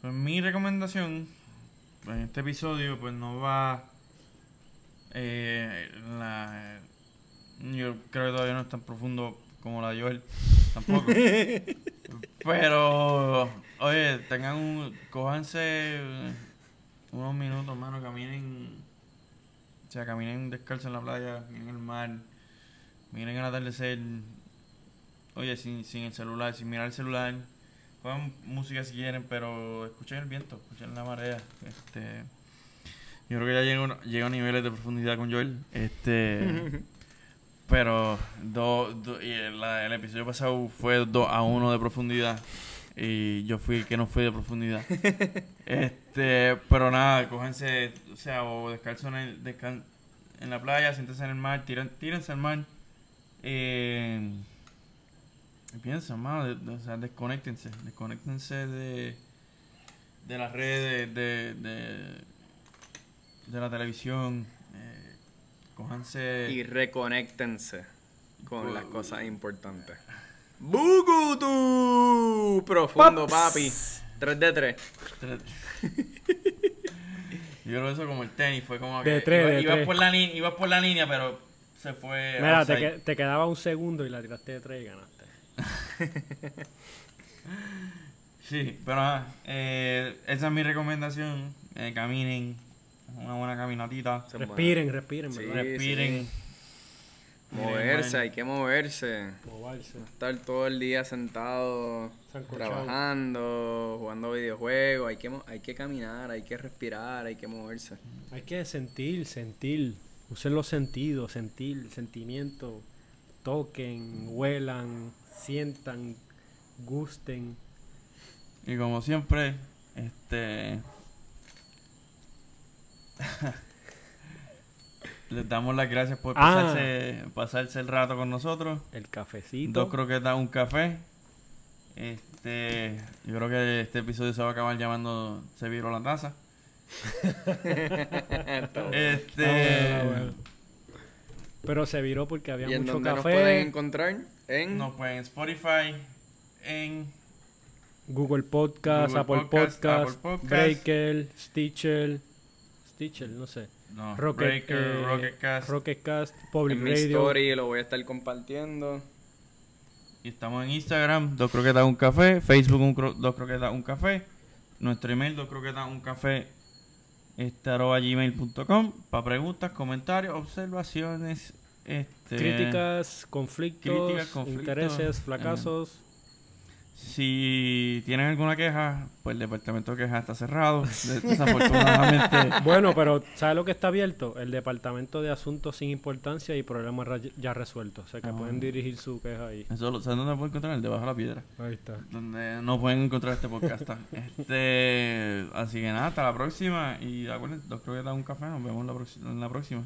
Pues mi recomendación en este episodio, pues no va. Eh, la, yo creo que todavía no es tan profundo como la de Joel. Tampoco. Pero, oye, tengan un. Cójanse unos minutos, mano. Caminen. O sea, caminen descalzos en la playa, miren el mar, miren el atardecer. Oye, sin, sin el celular, sin mirar el celular. Pongan música si quieren, pero escuchen el viento, escuchen la marea. Este, yo creo que ya llego, llego a niveles de profundidad con Joel. Este, pero do, do- y el, el episodio pasado fue 2 a 1 de profundidad. Y yo fui el que no fui de profundidad. este, pero nada, cógense, o sea, o descalzo en, el, descan- en la playa, siéntense en el mar, tiren, tírense al mar. Eh, piensa, mano, de- de- o sea, desconéctense, desconéctense de, de las redes, de, de, de la televisión, eh, cójanse... Y reconéctense con las cosas importantes. ¡Bugutu! Profundo, papi. 3 de 3. Yo creo que eso como el tenis, fue como De que tres, iba- de ibas, tres. por la línea, ibas por la línea, pero se fue... Mira, te, outside. que- te quedaba un segundo y la tiraste de tres y ganaste. Sí, pero ajá, eh, esa es mi recomendación. Eh, caminen, una buena caminatita, Respiren, respiren, Sí. ¿verdad? respiren. Moverse, hay que moverse. Moverse. Estar todo el día sentado, trabajando, jugando videojuegos. Hay que, hay que caminar, hay que respirar, hay que moverse. Hay que sentir, sentir. Usen los sentidos, sentir, sentimiento. Toquen, huelan, sientan, gusten. Y como siempre, este. Les damos las gracias por Ah. pasarse, el rato con nosotros. El cafecito. Dos croquetas, un café. Este, yo creo que este episodio se va a acabar llamando Se viró la taza. este, Ah, bueno, bueno. Pero se viró porque había ¿Y en mucho nos café. pueden encontrar? En... nos pueden en Spotify, en Google Podcast, Google Apple Podcast, Podcast, Apple Podcast. Breaker, Stitcher, Stitcher, no sé. no, Rocket, Breaker, eh, Rocketcast, Rocketcast, Public en mi Radio. story lo voy a estar compartiendo. y estamos en Instagram, dos croquetas, un café, Facebook, un cro- dos croquetas, un café, nuestro email, dos croquetas, un café, este, arroba gmail.com, para preguntas, comentarios, observaciones, este, Críticas, conflictos, Críticas, conflictos, intereses, fracasos. Si tienen alguna queja, pues el departamento de quejas está cerrado. De- Desafortunadamente. Bueno, pero ¿sabes lo que está abierto? El Departamento de Asuntos sin Importancia y Problemas ya resueltos. O sea que Ah. pueden dirigir su queja ahí. Eso lo- ¿Sabes dónde pueden encontrar? Debajo de la piedra. Ahí está. Donde no pueden encontrar este podcast. este, así que nada, hasta la próxima. Y acuérdense, dos croquetas, un café. Nos vemos la en la próxima.